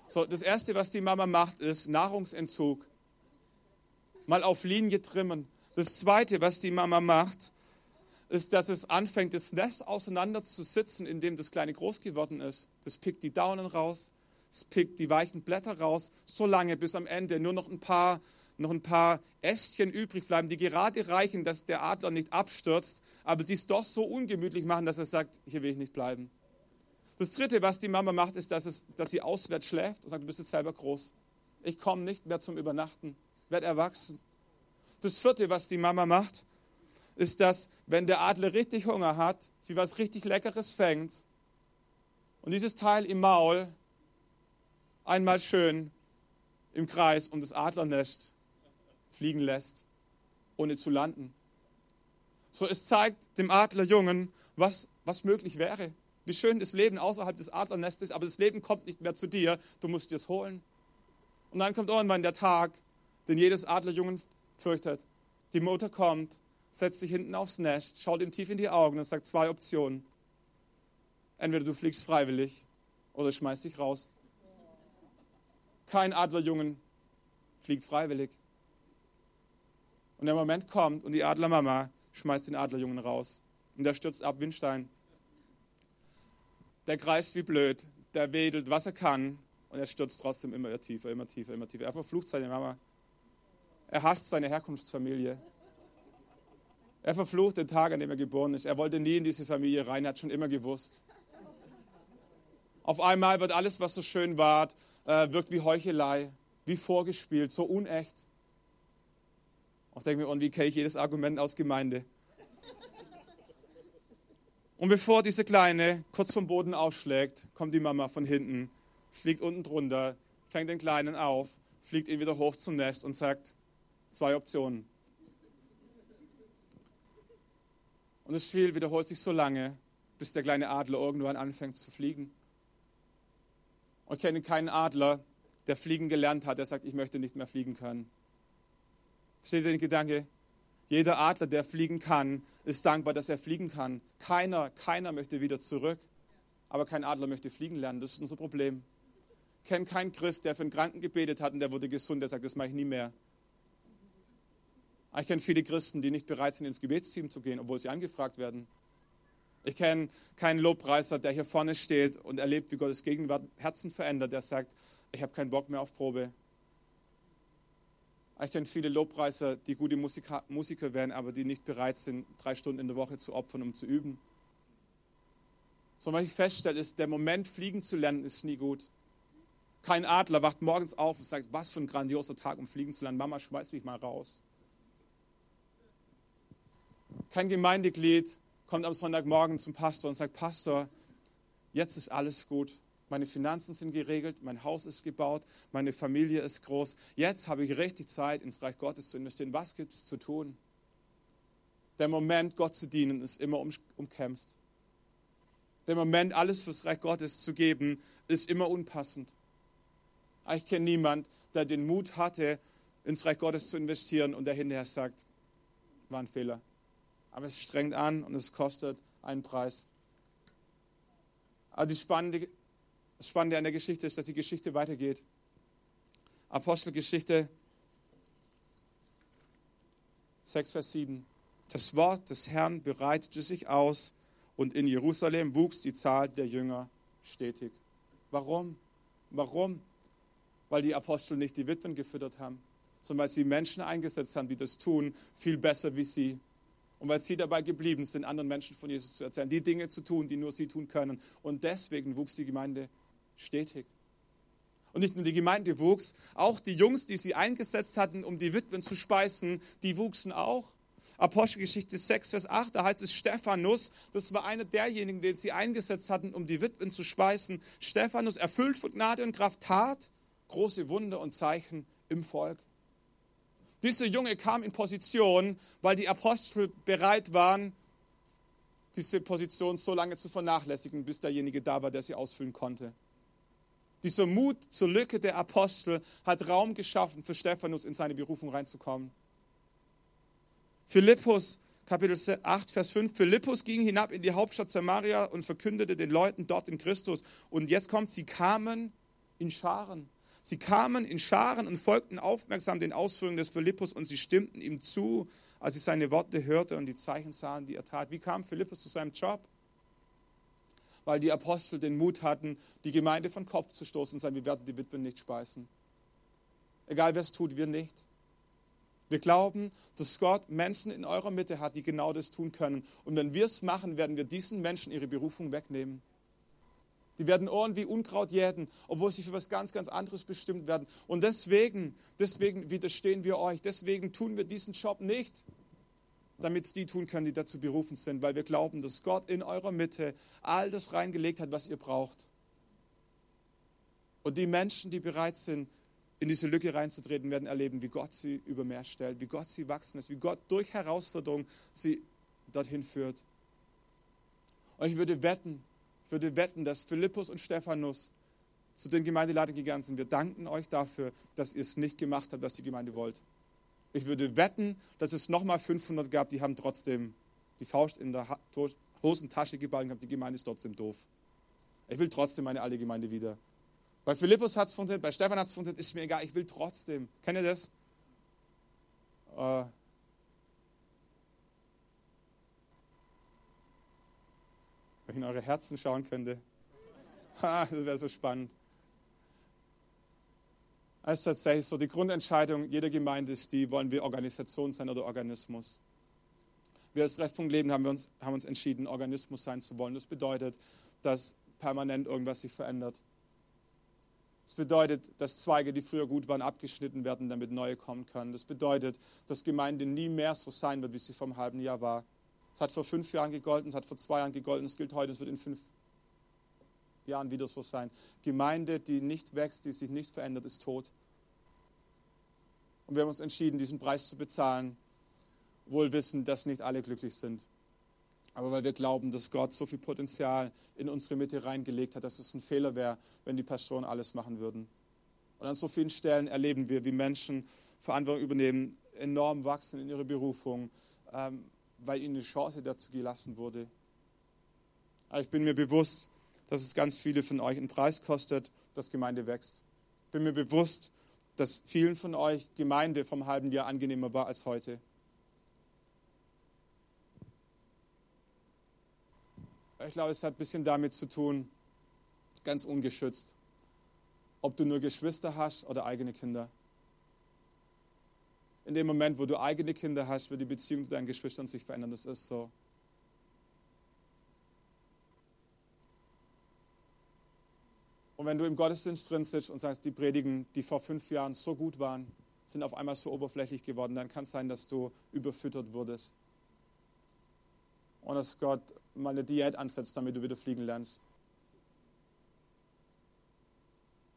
So, das Erste, was die Mama macht, ist Nahrungsentzug. Mal auf Linie trimmen. Das Zweite, was die Mama macht, ist, dass es anfängt, das Nest auseinanderzusitzen, in dem das Kleine groß geworden ist. Das pickt die Daunen raus, es pickt die weichen Blätter raus, so lange, bis am Ende nur noch ein paar, noch ein paar Ästchen übrig bleiben, die gerade reichen, dass der Adler nicht abstürzt, aber die es doch so ungemütlich machen, dass er sagt, hier will ich nicht bleiben. Das Dritte, was die Mama macht, ist, dass, es, dass sie auswärts schläft und sagt, du bist jetzt selber groß. Ich komme nicht mehr zum Übernachten, werde erwachsen. Das Vierte, was die Mama macht, ist, dass wenn der Adler richtig Hunger hat, sie was richtig Leckeres fängt und dieses Teil im Maul einmal schön im Kreis um das Adlernest fliegen lässt, ohne zu landen. So, es zeigt dem Adlerjungen, was, was möglich wäre. Wie schön das Leben außerhalb des Adlernestes ist, aber das Leben kommt nicht mehr zu dir, du musst dir es holen. Und dann kommt irgendwann der Tag, den jedes Adlerjungen fürchtet. Die Mutter kommt setzt sich hinten aufs Nest, schaut ihm tief in die Augen und sagt zwei Optionen. Entweder du fliegst freiwillig oder schmeißt dich raus. Kein Adlerjungen fliegt freiwillig. Und der Moment kommt und die Adlermama schmeißt den Adlerjungen raus. Und der stürzt ab Windstein. Der kreist wie blöd, der wedelt, was er kann. Und er stürzt trotzdem immer tiefer, immer tiefer, immer tiefer. Er verflucht seine Mama. Er hasst seine Herkunftsfamilie. Er verflucht den Tag, an dem er geboren ist. Er wollte nie in diese Familie rein, er hat schon immer gewusst. Auf einmal wird alles, was so schön war, äh, wirkt wie Heuchelei, wie vorgespielt, so unecht. Ich denke mir, und wie kenne ich jedes Argument aus Gemeinde? Und bevor diese Kleine kurz vom Boden aufschlägt, kommt die Mama von hinten, fliegt unten drunter, fängt den Kleinen auf, fliegt ihn wieder hoch zum Nest und sagt, zwei Optionen. Und das Spiel wiederholt sich so lange, bis der kleine Adler irgendwann anfängt zu fliegen. Und ich kenne keinen Adler, der fliegen gelernt hat, der sagt, ich möchte nicht mehr fliegen können. Versteht ihr den Gedanke? Jeder Adler, der fliegen kann, ist dankbar, dass er fliegen kann. Keiner, keiner möchte wieder zurück. Aber kein Adler möchte fliegen lernen. Das ist unser Problem. Ich kenne keinen Christ, der für einen Kranken gebetet hat und der wurde gesund, der sagt, das mache ich nie mehr. Ich kenne viele Christen, die nicht bereit sind, ins Gebetsteam zu gehen, obwohl sie angefragt werden. Ich kenne keinen Lobpreiser, der hier vorne steht und erlebt, wie Gottes Gegenwart Herzen verändert, der sagt, ich habe keinen Bock mehr auf Probe. Ich kenne viele Lobpreiser, die gute Musiker, Musiker wären, aber die nicht bereit sind, drei Stunden in der Woche zu opfern, um zu üben. Sondern was ich feststelle, ist, der Moment, fliegen zu lernen, ist nie gut. Kein Adler wacht morgens auf und sagt, was für ein grandioser Tag, um fliegen zu lernen. Mama, schmeiß mich mal raus. Kein Gemeindeglied kommt am Sonntagmorgen zum Pastor und sagt, Pastor, jetzt ist alles gut. Meine Finanzen sind geregelt, mein Haus ist gebaut, meine Familie ist groß. Jetzt habe ich richtig Zeit, ins Reich Gottes zu investieren. Was gibt es zu tun? Der Moment, Gott zu dienen, ist immer umkämpft. Der Moment, alles fürs Reich Gottes zu geben, ist immer unpassend. Ich kenne niemanden, der den Mut hatte, ins Reich Gottes zu investieren und der hinterher sagt, war ein Fehler. Aber es strengt an und es kostet einen Preis. Aber die spannende das Spannende an der Geschichte ist, dass die Geschichte weitergeht. Apostelgeschichte 6, Vers 7. Das Wort des Herrn bereitete sich aus und in Jerusalem wuchs die Zahl der Jünger stetig. Warum? Warum? Weil die Apostel nicht die Witwen gefüttert haben, sondern weil sie Menschen eingesetzt haben, die das tun, viel besser wie sie. Und weil sie dabei geblieben sind, anderen Menschen von Jesus zu erzählen, die Dinge zu tun, die nur sie tun können. Und deswegen wuchs die Gemeinde stetig. Und nicht nur die Gemeinde wuchs, auch die Jungs, die sie eingesetzt hatten, um die Witwen zu speisen, die wuchsen auch. Apostelgeschichte 6, Vers 8, da heißt es Stephanus, das war einer derjenigen, den sie eingesetzt hatten, um die Witwen zu speisen. Stephanus, erfüllt von Gnade und Kraft, tat große Wunder und Zeichen im Volk. Dieser Junge kam in Position, weil die Apostel bereit waren, diese Position so lange zu vernachlässigen, bis derjenige da war, der sie ausfüllen konnte. Dieser Mut zur Lücke der Apostel hat Raum geschaffen für Stephanus in seine Berufung reinzukommen. Philippus, Kapitel 8, Vers 5. Philippus ging hinab in die Hauptstadt Samaria und verkündete den Leuten dort in Christus. Und jetzt kommt, sie kamen in Scharen. Sie kamen in Scharen und folgten aufmerksam den Ausführungen des Philippus und sie stimmten ihm zu, als sie seine Worte hörte und die Zeichen sahen, die er tat. Wie kam Philippus zu seinem Job? Weil die Apostel den Mut hatten, die Gemeinde von Kopf zu stoßen und sagen, wir werden die Witwen nicht speisen. Egal wer es tut, wir nicht. Wir glauben, dass Gott Menschen in eurer Mitte hat, die genau das tun können. Und wenn wir es machen, werden wir diesen Menschen ihre Berufung wegnehmen. Die werden Ohren wie Unkraut jäten, obwohl sie für was ganz, ganz anderes bestimmt werden. Und deswegen, deswegen widerstehen wir euch. Deswegen tun wir diesen Job nicht, damit die tun können, die dazu berufen sind, weil wir glauben, dass Gott in eurer Mitte all das reingelegt hat, was ihr braucht. Und die Menschen, die bereit sind, in diese Lücke reinzutreten, werden erleben, wie Gott sie über mehr stellt, wie Gott sie wachsen lässt, wie Gott durch Herausforderungen sie dorthin führt. Und ich würde wetten, ich würde wetten, dass Philippus und Stephanus zu den Gemeindeleitern gegangen sind. Wir danken euch dafür, dass ihr es nicht gemacht habt, was die Gemeinde wollt. Ich würde wetten, dass es nochmal 500 gab, die haben trotzdem die Faust in der Hosentasche geballt und haben, die Gemeinde ist trotzdem doof. Ich will trotzdem meine alte Gemeinde wieder. Bei Philippus hat es funktioniert, bei Stefan hat es funktioniert, ist mir egal, ich will trotzdem. Kennt ihr das? Äh, wenn ich in eure Herzen schauen könnte. Ha, das wäre so spannend. Es tatsächlich so, die Grundentscheidung jeder Gemeinde ist die, wollen wir Organisation sein oder Organismus. Wir als Treffpunkt Leben haben, wir uns, haben uns entschieden, Organismus sein zu wollen. Das bedeutet, dass permanent irgendwas sich verändert. Das bedeutet, dass Zweige, die früher gut waren, abgeschnitten werden, damit neue kommen können. Das bedeutet, dass Gemeinde nie mehr so sein wird, wie sie vor einem halben Jahr war. Es hat vor fünf Jahren gegolten, es hat vor zwei Jahren gegolten, es gilt heute, es wird in fünf Jahren wieder so sein. Gemeinde, die nicht wächst, die sich nicht verändert, ist tot. Und wir haben uns entschieden, diesen Preis zu bezahlen, wohl wissen, dass nicht alle glücklich sind. Aber weil wir glauben, dass Gott so viel Potenzial in unsere Mitte reingelegt hat, dass es ein Fehler wäre, wenn die Pastoren alles machen würden. Und an so vielen Stellen erleben wir, wie Menschen Verantwortung übernehmen, enorm wachsen in ihrer Berufung, ähm, weil ihnen eine Chance dazu gelassen wurde. Aber ich bin mir bewusst, dass es ganz viele von euch einen Preis kostet, dass Gemeinde wächst. Ich bin mir bewusst, dass vielen von euch Gemeinde vom halben Jahr angenehmer war als heute. Ich glaube, es hat ein bisschen damit zu tun, ganz ungeschützt, ob du nur Geschwister hast oder eigene Kinder. In dem Moment, wo du eigene Kinder hast, wird die Beziehung zu deinen Geschwistern sich verändern. Das ist so. Und wenn du im Gottesdienst drin sitzt und sagst, die Predigen, die vor fünf Jahren so gut waren, sind auf einmal so oberflächlich geworden, dann kann es sein, dass du überfüttert wurdest. Und dass Gott mal eine Diät ansetzt, damit du wieder fliegen lernst.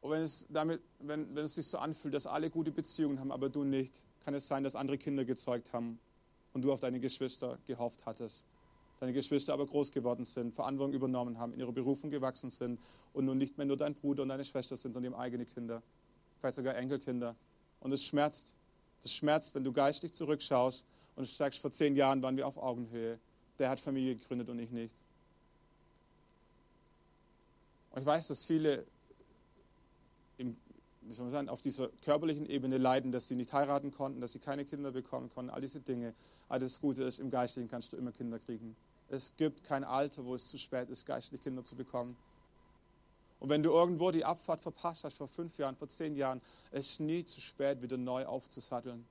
Und wenn es, damit, wenn, wenn es sich so anfühlt, dass alle gute Beziehungen haben, aber du nicht, kann es sein, dass andere Kinder gezeugt haben und du auf deine Geschwister gehofft hattest. Deine Geschwister aber groß geworden sind, Verantwortung übernommen haben, in ihrer Berufung gewachsen sind und nun nicht mehr nur dein Bruder und deine Schwester sind, sondern eben eigene Kinder, vielleicht sogar Enkelkinder. Und es schmerzt. Das schmerzt, wenn du geistlich zurückschaust und sagst, vor zehn Jahren waren wir auf Augenhöhe. Der hat Familie gegründet und ich nicht. Und ich weiß, dass viele im, wie soll man sagen, auf dieser körperlichen Ebene leiden, dass sie nicht heiraten konnten, dass sie keine Kinder bekommen konnten, all diese Dinge. Das Gute ist, im Geistlichen kannst du immer Kinder kriegen. Es gibt kein Alter, wo es zu spät ist, geistlich Kinder zu bekommen. Und wenn du irgendwo die Abfahrt verpasst hast, vor fünf Jahren, vor zehn Jahren, es ist nie zu spät, wieder neu aufzusatteln.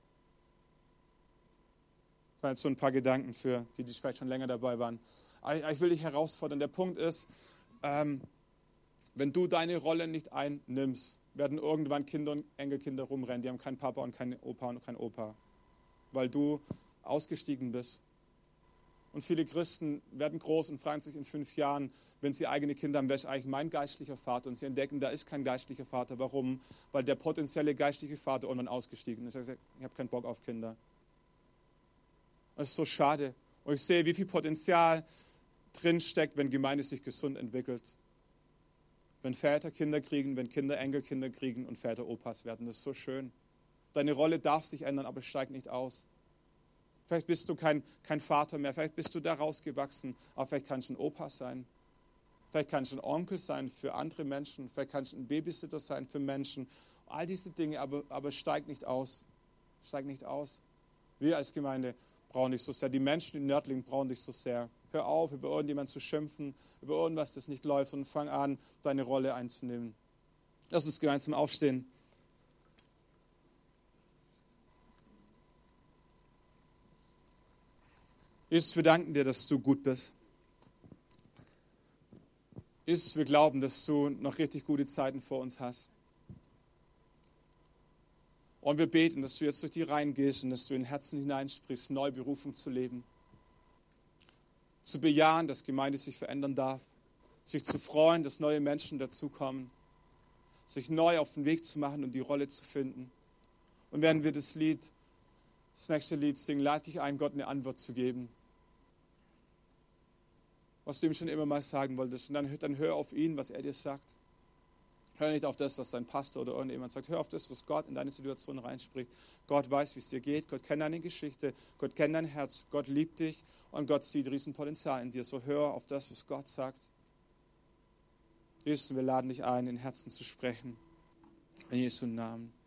Das waren jetzt so ein paar Gedanken für die, die vielleicht schon länger dabei waren. Ich will dich herausfordern. Der Punkt ist, ähm, wenn du deine Rolle nicht einnimmst, werden irgendwann Kinder und Enkelkinder rumrennen, die haben keinen Papa und keinen Opa und keinen Opa, weil du ausgestiegen bist. Und viele Christen werden groß und fragen sich in fünf Jahren, wenn sie eigene Kinder haben, wer ist eigentlich mein geistlicher Vater? Und sie entdecken, da ist kein geistlicher Vater. Warum? Weil der potenzielle geistliche Vater irgendwann ausgestiegen ist. Er sagt, ich habe keinen Bock auf Kinder. Das ist so schade. Und ich sehe, wie viel Potenzial drinsteckt, wenn Gemeinde sich gesund entwickelt. Wenn Väter Kinder kriegen, wenn Kinder Enkelkinder kriegen und Väter Opas werden. Das ist so schön. Deine Rolle darf sich ändern, aber steig nicht aus. Vielleicht bist du kein, kein Vater mehr, vielleicht bist du da rausgewachsen, aber vielleicht kannst du ein Opa sein. Vielleicht kannst du ein Onkel sein für andere Menschen, vielleicht kannst du ein Babysitter sein für Menschen. All diese Dinge, aber, aber steig nicht aus. Steig nicht aus. Wir als Gemeinde brauchen dich so sehr. Die Menschen in Nördlingen brauchen dich so sehr. Hör auf, über irgendjemanden zu schimpfen, über irgendwas, das nicht läuft und fang an, deine Rolle einzunehmen. Lass uns gemeinsam aufstehen. Jesus, wir danken dir, dass du gut bist. Jesus, wir glauben, dass du noch richtig gute Zeiten vor uns hast. Und wir beten, dass du jetzt durch die Reihen gehst und dass du in Herzen hineinsprichst, neue Berufung zu leben. Zu bejahen, dass Gemeinde sich verändern darf. Sich zu freuen, dass neue Menschen dazukommen. Sich neu auf den Weg zu machen und die Rolle zu finden. Und werden wir das Lied, das nächste Lied singen, lade dich ein, Gott eine Antwort zu geben was du ihm schon immer mal sagen wolltest. Und dann, dann hör auf ihn, was er dir sagt. Hör nicht auf das, was dein Pastor oder irgendjemand sagt. Hör auf das, was Gott in deine Situation reinspricht. Gott weiß, wie es dir geht. Gott kennt deine Geschichte. Gott kennt dein Herz. Gott liebt dich. Und Gott sieht Riesenpotenzial in dir. So hör auf das, was Gott sagt. Jesus, wir laden dich ein, in Herzen zu sprechen. In Jesu Namen.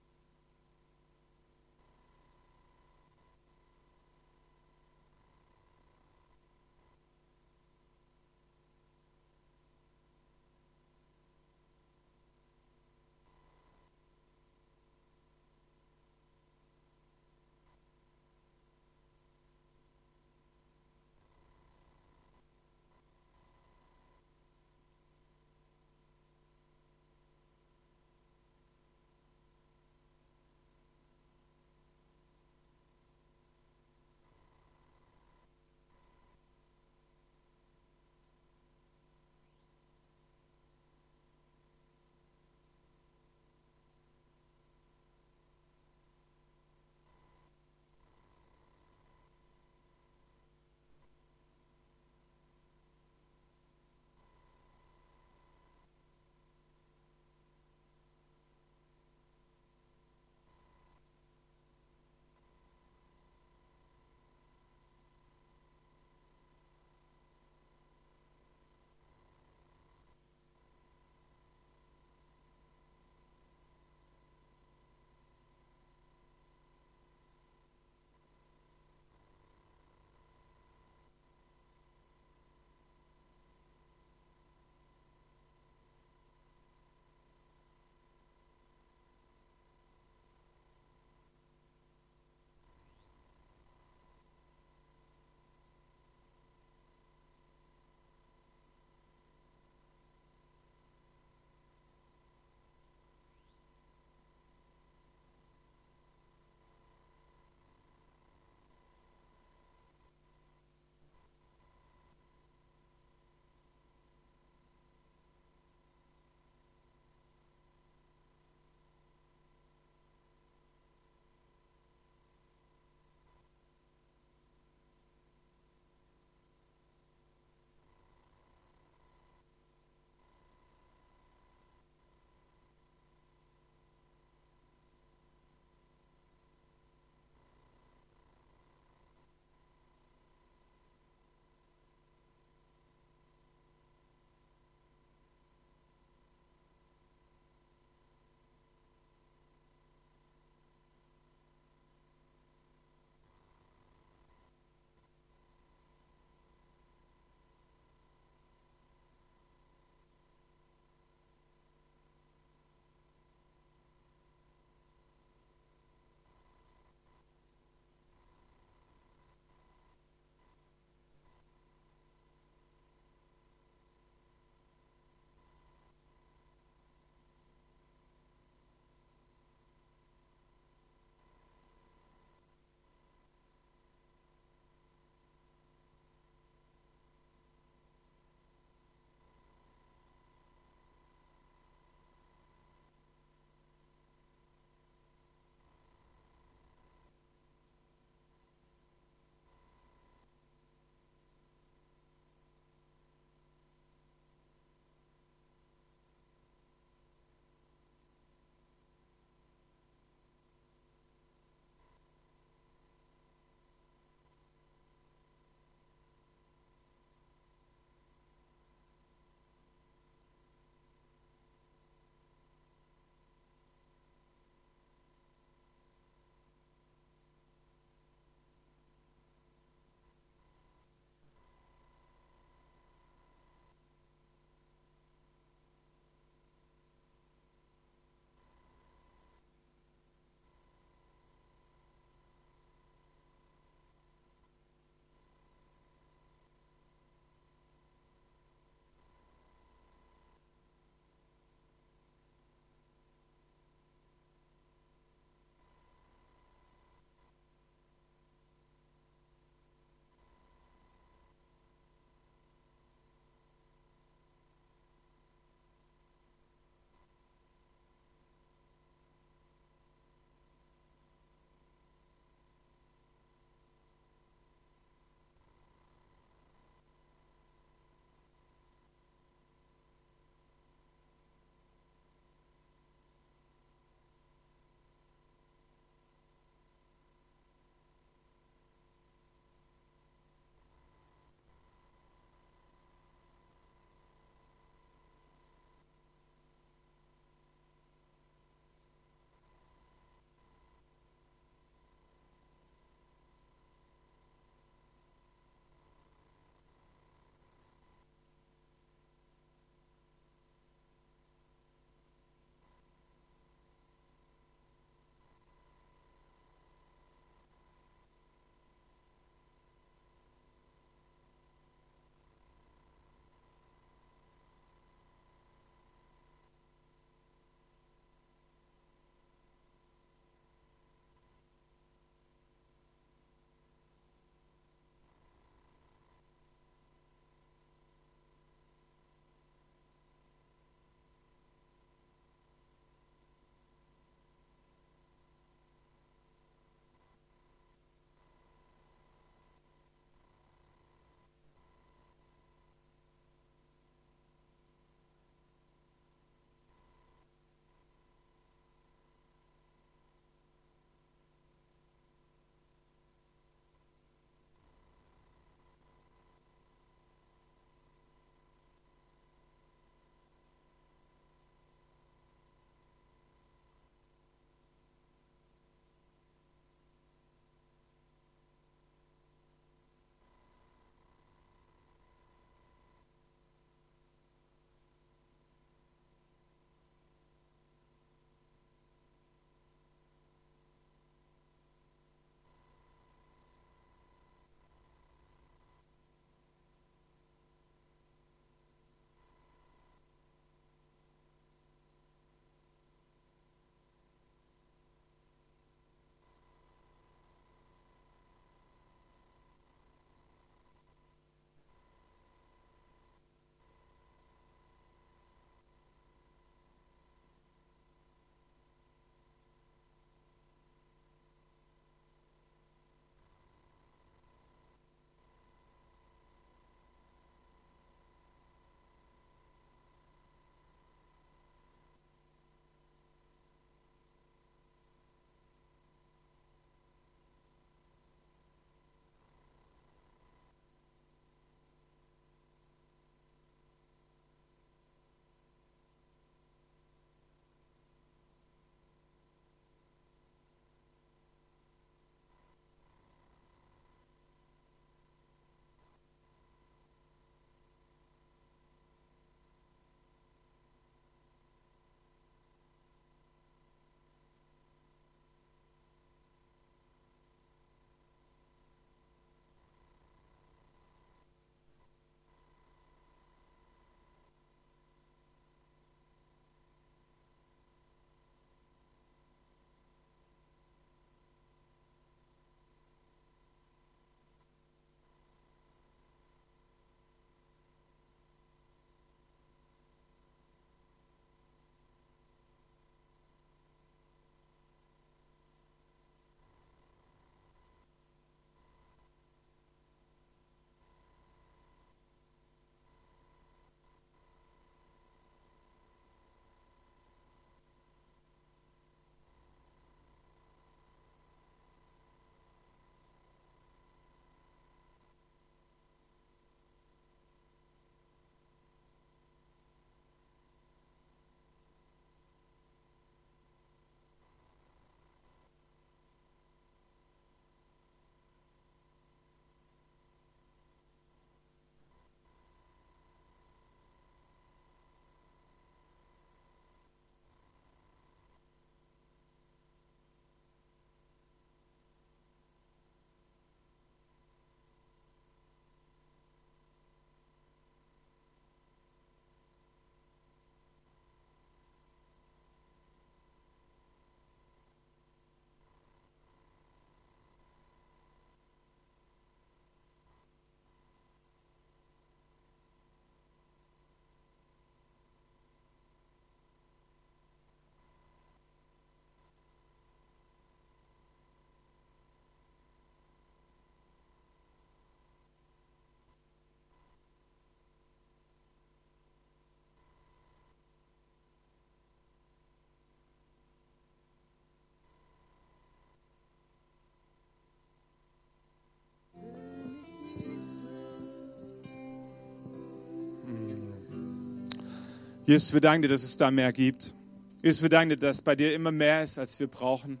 Jesus, wir danken dir, dass es da mehr gibt. Jesus, wir danken dir, dass bei dir immer mehr ist, als wir brauchen.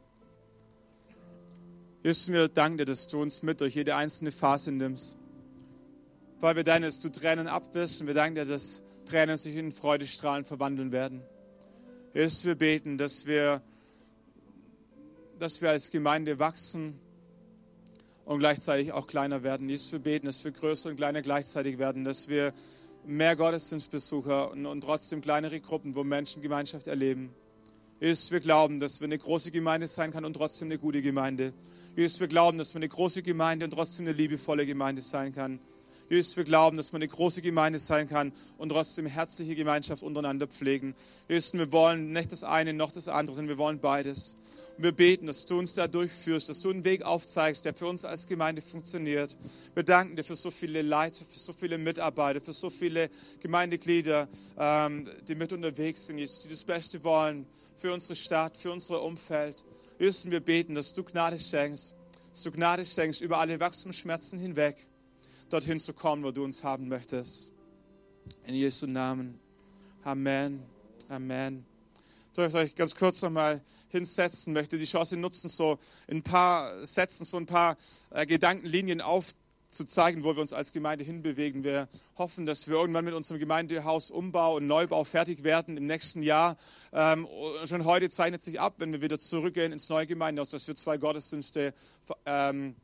Jesus, wir danken dir, dass du uns mit durch jede einzelne Phase nimmst. Weil wir danken, dass du Tränen abwirst und wir danken dir, dass Tränen sich in Freudestrahlen verwandeln werden. Jesus, wir beten, dass wir, dass wir als Gemeinde wachsen und gleichzeitig auch kleiner werden. Jesus, wir beten, dass wir größer und kleiner gleichzeitig werden, dass wir mehr Gottesdienstbesucher und, und trotzdem kleinere Gruppen, wo Menschen Gemeinschaft erleben. Jesus, wir glauben, dass wir eine große Gemeinde sein kann und trotzdem eine gute Gemeinde. Jesus, wir glauben, dass wir eine große Gemeinde und trotzdem eine liebevolle Gemeinde sein kann. Jesus, wir glauben, dass man eine große Gemeinde sein kann und trotzdem herzliche Gemeinschaft untereinander pflegen. Jesus, wir wollen nicht das eine noch das andere, sondern wir wollen beides. Und wir beten, dass du uns da durchführst, dass du einen Weg aufzeigst, der für uns als Gemeinde funktioniert. Wir danken dir für so viele Leiter, für so viele Mitarbeiter, für so viele Gemeindeglieder, ähm, die mit unterwegs sind, die das Beste wollen für unsere Stadt, für unser Umfeld. Jesus, wir beten, dass du Gnade schenkst, dass du Gnade schenkst über alle Wachstumsschmerzen hinweg, dorthin zu kommen, wo du uns haben möchtest. In Jesu Namen. Amen. Amen. Ich möchte euch ganz kurz nochmal hinsetzen, möchte die Chance nutzen, so in ein paar Sätzen, so ein paar äh, Gedankenlinien aufzuzeigen, wo wir uns als Gemeinde hinbewegen. Wir hoffen, dass wir irgendwann mit unserem Gemeindehausumbau und Neubau fertig werden im nächsten Jahr. Ähm, schon heute zeichnet sich ab, wenn wir wieder zurückgehen ins neue Gemeindehaus, dass wir zwei Gottesdienste ähm,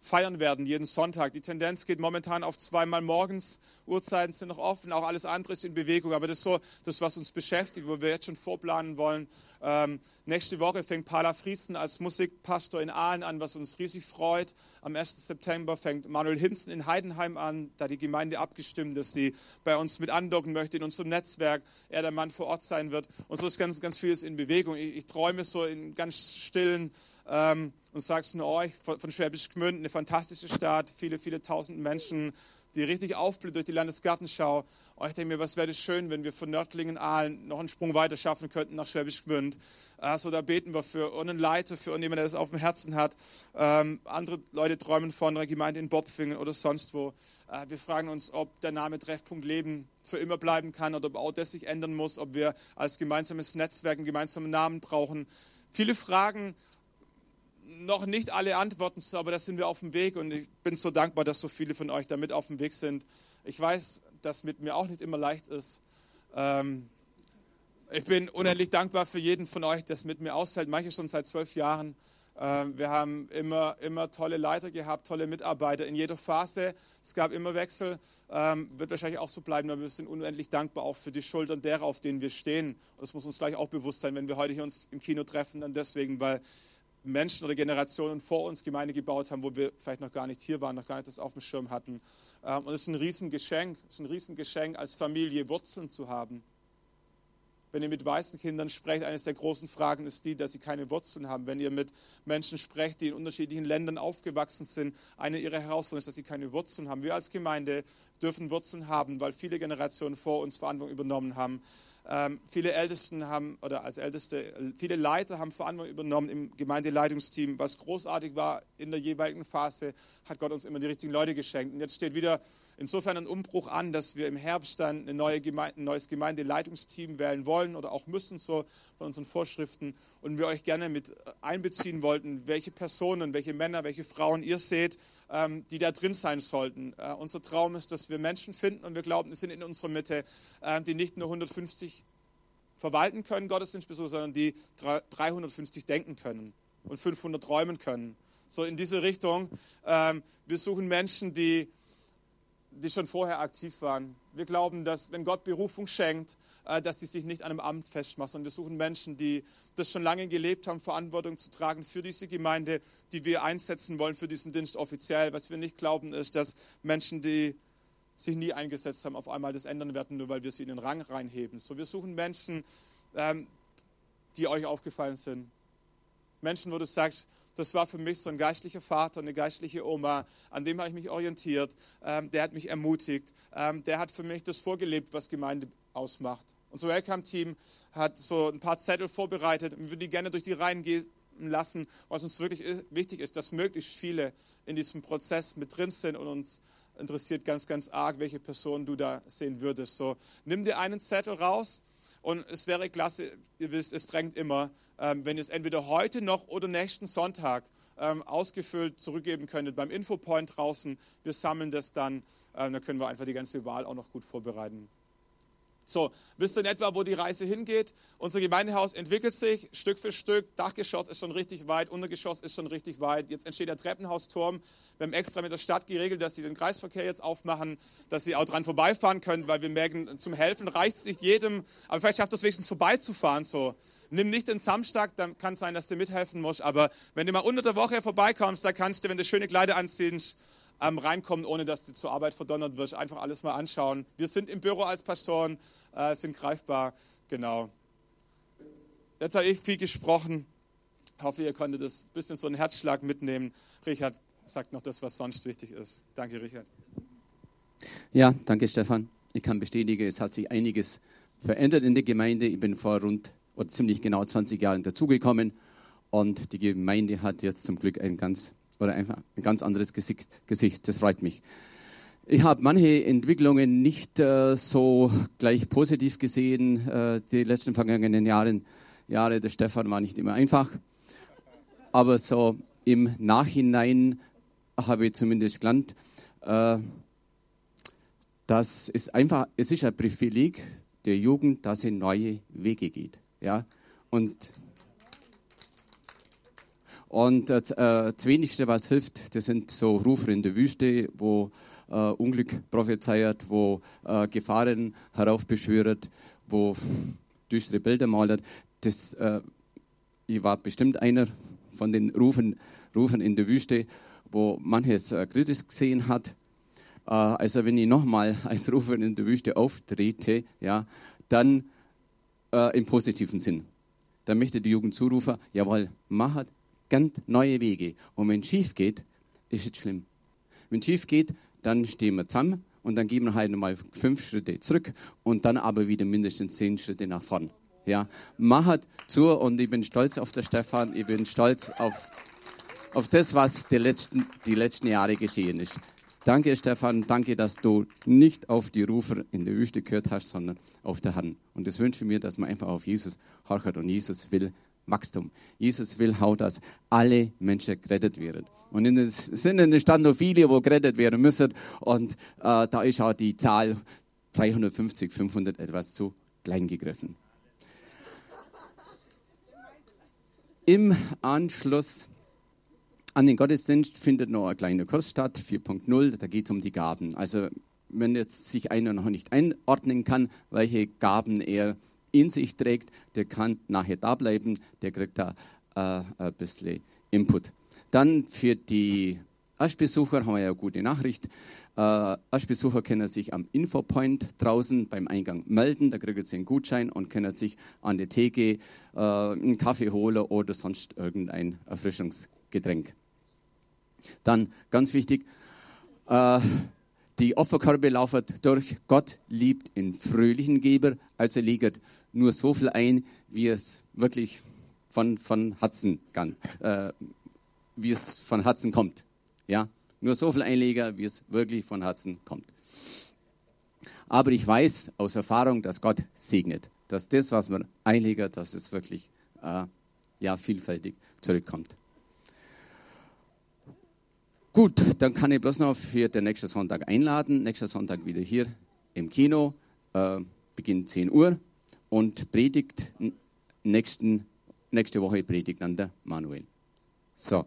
feiern werden, jeden Sonntag. Die Tendenz geht momentan auf zweimal morgens. Uhrzeiten sind noch offen, auch alles andere ist in Bewegung. Aber das ist so das, was uns beschäftigt, wo wir jetzt schon vorplanen wollen. Ähm, nächste Woche fängt Paula Friesen als Musikpastor in Aalen an, was uns riesig freut. Am 1. September fängt Manuel Hinzen in Heidenheim an, da die Gemeinde abgestimmt ist, die bei uns mit andocken möchte in unserem Netzwerk. Er der Mann vor Ort sein wird. Und so ist ganz, ganz vieles in Bewegung. Ich, ich träume so in ganz stillen ähm, und sagst nur euch von, von Schwäbisch Gmünd, eine fantastische Stadt, viele, viele tausend Menschen, die richtig aufblüht durch die Landesgartenschau. Oh, ich denke mir, was wäre das schön, wenn wir von Nördlingen Aalen noch einen Sprung weiter schaffen könnten nach Schwäbisch Gmünd. Also da beten wir für einen Leiter, für irgendjemanden, der das auf dem Herzen hat. Ähm, andere Leute träumen von einer Gemeinde in Bobfingen oder sonst wo. Äh, wir fragen uns, ob der Name Treffpunkt Leben für immer bleiben kann oder ob auch das sich ändern muss, ob wir als gemeinsames Netzwerk einen gemeinsamen Namen brauchen. Viele Fragen noch nicht alle Antworten, aber da sind wir auf dem Weg und ich bin so dankbar, dass so viele von euch damit auf dem Weg sind. Ich weiß, dass mit mir auch nicht immer leicht ist. Ähm, ich bin unendlich dankbar für jeden von euch, der es mit mir aushält. Manche schon seit zwölf Jahren. Ähm, wir haben immer, immer tolle Leiter gehabt, tolle Mitarbeiter in jeder Phase. Es gab immer Wechsel. Ähm, wird wahrscheinlich auch so bleiben, aber wir sind unendlich dankbar auch für die Schultern derer, auf denen wir stehen. Und das muss uns gleich auch bewusst sein, wenn wir heute hier uns im Kino treffen, dann deswegen, weil Menschen oder Generationen vor uns Gemeinde gebaut haben, wo wir vielleicht noch gar nicht hier waren, noch gar nicht das auf dem Schirm hatten. Ähm, und es ist ein Riesengeschenk, es ist ein Riesengeschenk, als Familie Wurzeln zu haben. Wenn ihr mit weißen Kindern sprecht, eines der großen Fragen ist die, dass sie keine Wurzeln haben. Wenn ihr mit Menschen sprecht, die in unterschiedlichen Ländern aufgewachsen sind, eine ihrer Herausforderungen ist, dass sie keine Wurzeln haben. Wir als Gemeinde dürfen Wurzeln haben, weil viele Generationen vor uns Verantwortung übernommen haben. Ähm, viele Ältesten haben, oder als Älteste, viele Leiter haben Verantwortung übernommen im Gemeindeleitungsteam. Was großartig war in der jeweiligen Phase, hat Gott uns immer die richtigen Leute geschenkt. Und jetzt steht wieder insofern ein Umbruch an, dass wir im Herbst dann eine neue Gemeinde, ein neues Gemeindeleitungsteam wählen wollen oder auch müssen, so von unseren Vorschriften. Und wir euch gerne mit einbeziehen wollten, welche Personen, welche Männer, welche Frauen ihr seht, ähm, die da drin sein sollten. Äh, unser Traum ist, dass wir Menschen finden und wir glauben, es sind in unserer Mitte, äh, die nicht nur 150 verwalten können, Gottesdienstbesucher, sondern die 350 denken können und 500 träumen können. So in diese Richtung. Ähm, wir suchen Menschen, die die schon vorher aktiv waren. Wir glauben, dass wenn Gott Berufung schenkt, äh, dass die sich nicht an einem Amt festmachen, sondern wir suchen Menschen, die das schon lange gelebt haben, Verantwortung zu tragen für diese Gemeinde, die wir einsetzen wollen für diesen Dienst offiziell. Was wir nicht glauben, ist, dass Menschen, die sich nie eingesetzt haben, auf einmal das ändern werden, nur weil wir sie in den Rang reinheben. So, wir suchen Menschen, ähm, die euch aufgefallen sind. Menschen, wo du sagst, das war für mich so ein geistlicher Vater, eine geistliche Oma, an dem habe ich mich orientiert, ähm, der hat mich ermutigt, ähm, der hat für mich das vorgelebt, was Gemeinde ausmacht. Unser Welcome-Team hat so ein paar Zettel vorbereitet und würde die gerne durch die Reihen gehen lassen, was uns wirklich wichtig ist, dass möglichst viele in diesem Prozess mit drin sind und uns interessiert ganz, ganz arg, welche Person du da sehen würdest. So, nimm dir einen Zettel raus und es wäre klasse, ihr wisst, es drängt immer, ähm, wenn ihr es entweder heute noch oder nächsten Sonntag ähm, ausgefüllt zurückgeben könntet beim Infopoint draußen. Wir sammeln das dann, äh, dann können wir einfach die ganze Wahl auch noch gut vorbereiten. So, wisst ihr in etwa, wo die Reise hingeht? Unser Gemeindehaus entwickelt sich Stück für Stück. Dachgeschoss ist schon richtig weit, Untergeschoss ist schon richtig weit. Jetzt entsteht der Treppenhausturm. Wir haben extra mit der Stadt geregelt, dass sie den Kreisverkehr jetzt aufmachen, dass sie auch dran vorbeifahren können, weil wir merken, zum Helfen reicht es nicht jedem, aber vielleicht schafft es wenigstens vorbeizufahren. So. Nimm nicht den Samstag, dann kann es sein, dass du mithelfen musst, aber wenn du mal unter der Woche vorbeikommst, da kannst du, wenn du schöne Kleider anziehst, ähm, reinkommen, ohne dass du zur Arbeit verdonnert wirst. Einfach alles mal anschauen. Wir sind im Büro als Pastoren, äh, sind greifbar. Genau. Jetzt habe ich viel gesprochen. Ich hoffe, ihr konntet das ein bisschen so einen Herzschlag mitnehmen. Richard sagt noch das, was sonst wichtig ist. Danke, Richard. Ja, danke, Stefan. Ich kann bestätigen, es hat sich einiges verändert in der Gemeinde. Ich bin vor rund oder ziemlich genau 20 Jahren dazugekommen und die Gemeinde hat jetzt zum Glück ein ganz oder einfach ein ganz anderes Gesicht. Das freut mich. Ich habe manche Entwicklungen nicht äh, so gleich positiv gesehen. Äh, die letzten vergangenen Jahren, Jahre der Stefan war nicht immer einfach. Aber so im Nachhinein habe ich zumindest gelernt, äh, dass es einfach, es ist ein Privileg der Jugend, dass sie neue Wege geht. Ja? Und und äh, das Wenigste, was hilft, das sind so Rufer in der Wüste, wo äh, Unglück prophezeiert, wo äh, Gefahren heraufbeschwört, wo düstere Bilder malt. Das, äh, ich war bestimmt einer von den Rufen, Rufen in der Wüste, wo manches äh, kritisch gesehen hat. Äh, also wenn ich nochmal als Rufer in der Wüste auftrete, ja, dann äh, im positiven Sinn. Dann möchte die Jugend zurufen, jawohl, machet ganz neue Wege. Und wenn es schief geht, ist es schlimm. Wenn es schief geht, dann stehen wir zusammen und dann gehen wir halt nochmal fünf Schritte zurück und dann aber wieder mindestens zehn Schritte nach vorn. Ja, macht zu und ich bin stolz auf der Stefan, ich bin stolz auf, auf das, was die letzten, die letzten Jahre geschehen ist. Danke, Stefan, danke, dass du nicht auf die Rufer in der Wüste gehört hast, sondern auf der Hand. Und das wünsche ich mir, dass man einfach auf Jesus horcht und Jesus will, Wachstum. Jesus will auch, dass alle Menschen gerettet werden. Und in es sind Stadt noch viele, wo gerettet werden müssen. Und äh, da ist auch die Zahl 350, 500 etwas zu klein gegriffen. Im Anschluss an den Gottesdienst findet noch ein kleiner Kurs statt, 4.0. Da geht es um die Gaben. Also wenn jetzt sich einer noch nicht einordnen kann, welche Gaben er in sich trägt, der kann nachher da bleiben, der kriegt da äh, ein bisschen Input. Dann für die Aschbesucher haben wir ja eine gute Nachricht. Äh, Aschbesucher können sich am Infopoint draußen beim Eingang melden, da kriegen sie einen Gutschein und können sich an der Theke äh, einen Kaffee holen oder sonst irgendein Erfrischungsgetränk. Dann ganz wichtig, äh, die Opferkörbe laufen durch. Gott liebt den fröhlichen Geber, also legt nur so viel ein, wie es wirklich von, von Herzen kann, äh, wie es von Herzen kommt. Ja, nur so viel einlegen, wie es wirklich von Herzen kommt. Aber ich weiß aus Erfahrung, dass Gott segnet, dass das, was man einlegt, dass es wirklich äh, ja, vielfältig zurückkommt. Gut, dann kann ich bloß noch für den nächsten Sonntag einladen. Nächster Sonntag wieder hier im Kino, äh, beginnt 10 Uhr und predigt nächsten, nächste Woche predigt dann der Manuel. So,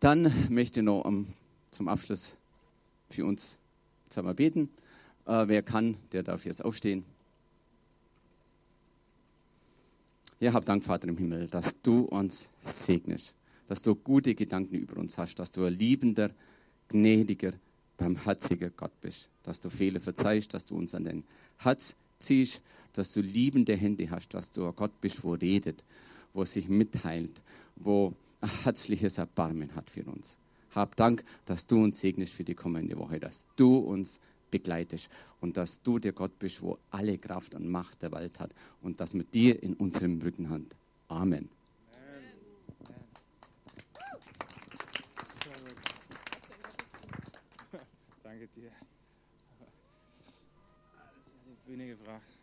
dann möchte ich noch um, zum Abschluss für uns zusammen beten. Äh, wer kann, der darf jetzt aufstehen. Ja, hab Dank, Vater im Himmel, dass du uns segnest dass du gute Gedanken über uns hast, dass du ein liebender, gnädiger, barmherziger Gott bist, dass du Fehler verzeihst, dass du uns an den Herz ziehst, dass du liebende Hände hast, dass du ein Gott bist, wo redet, wo sich mitteilt, wo ein herzliches Erbarmen hat für uns. Hab Dank, dass du uns segnest für die kommende Woche, dass du uns begleitest und dass du der Gott bist, wo alle Kraft und Macht der Welt hat und dass mit dir in unserem Rücken hat. Amen. Danke dir. Die Bühne gebracht.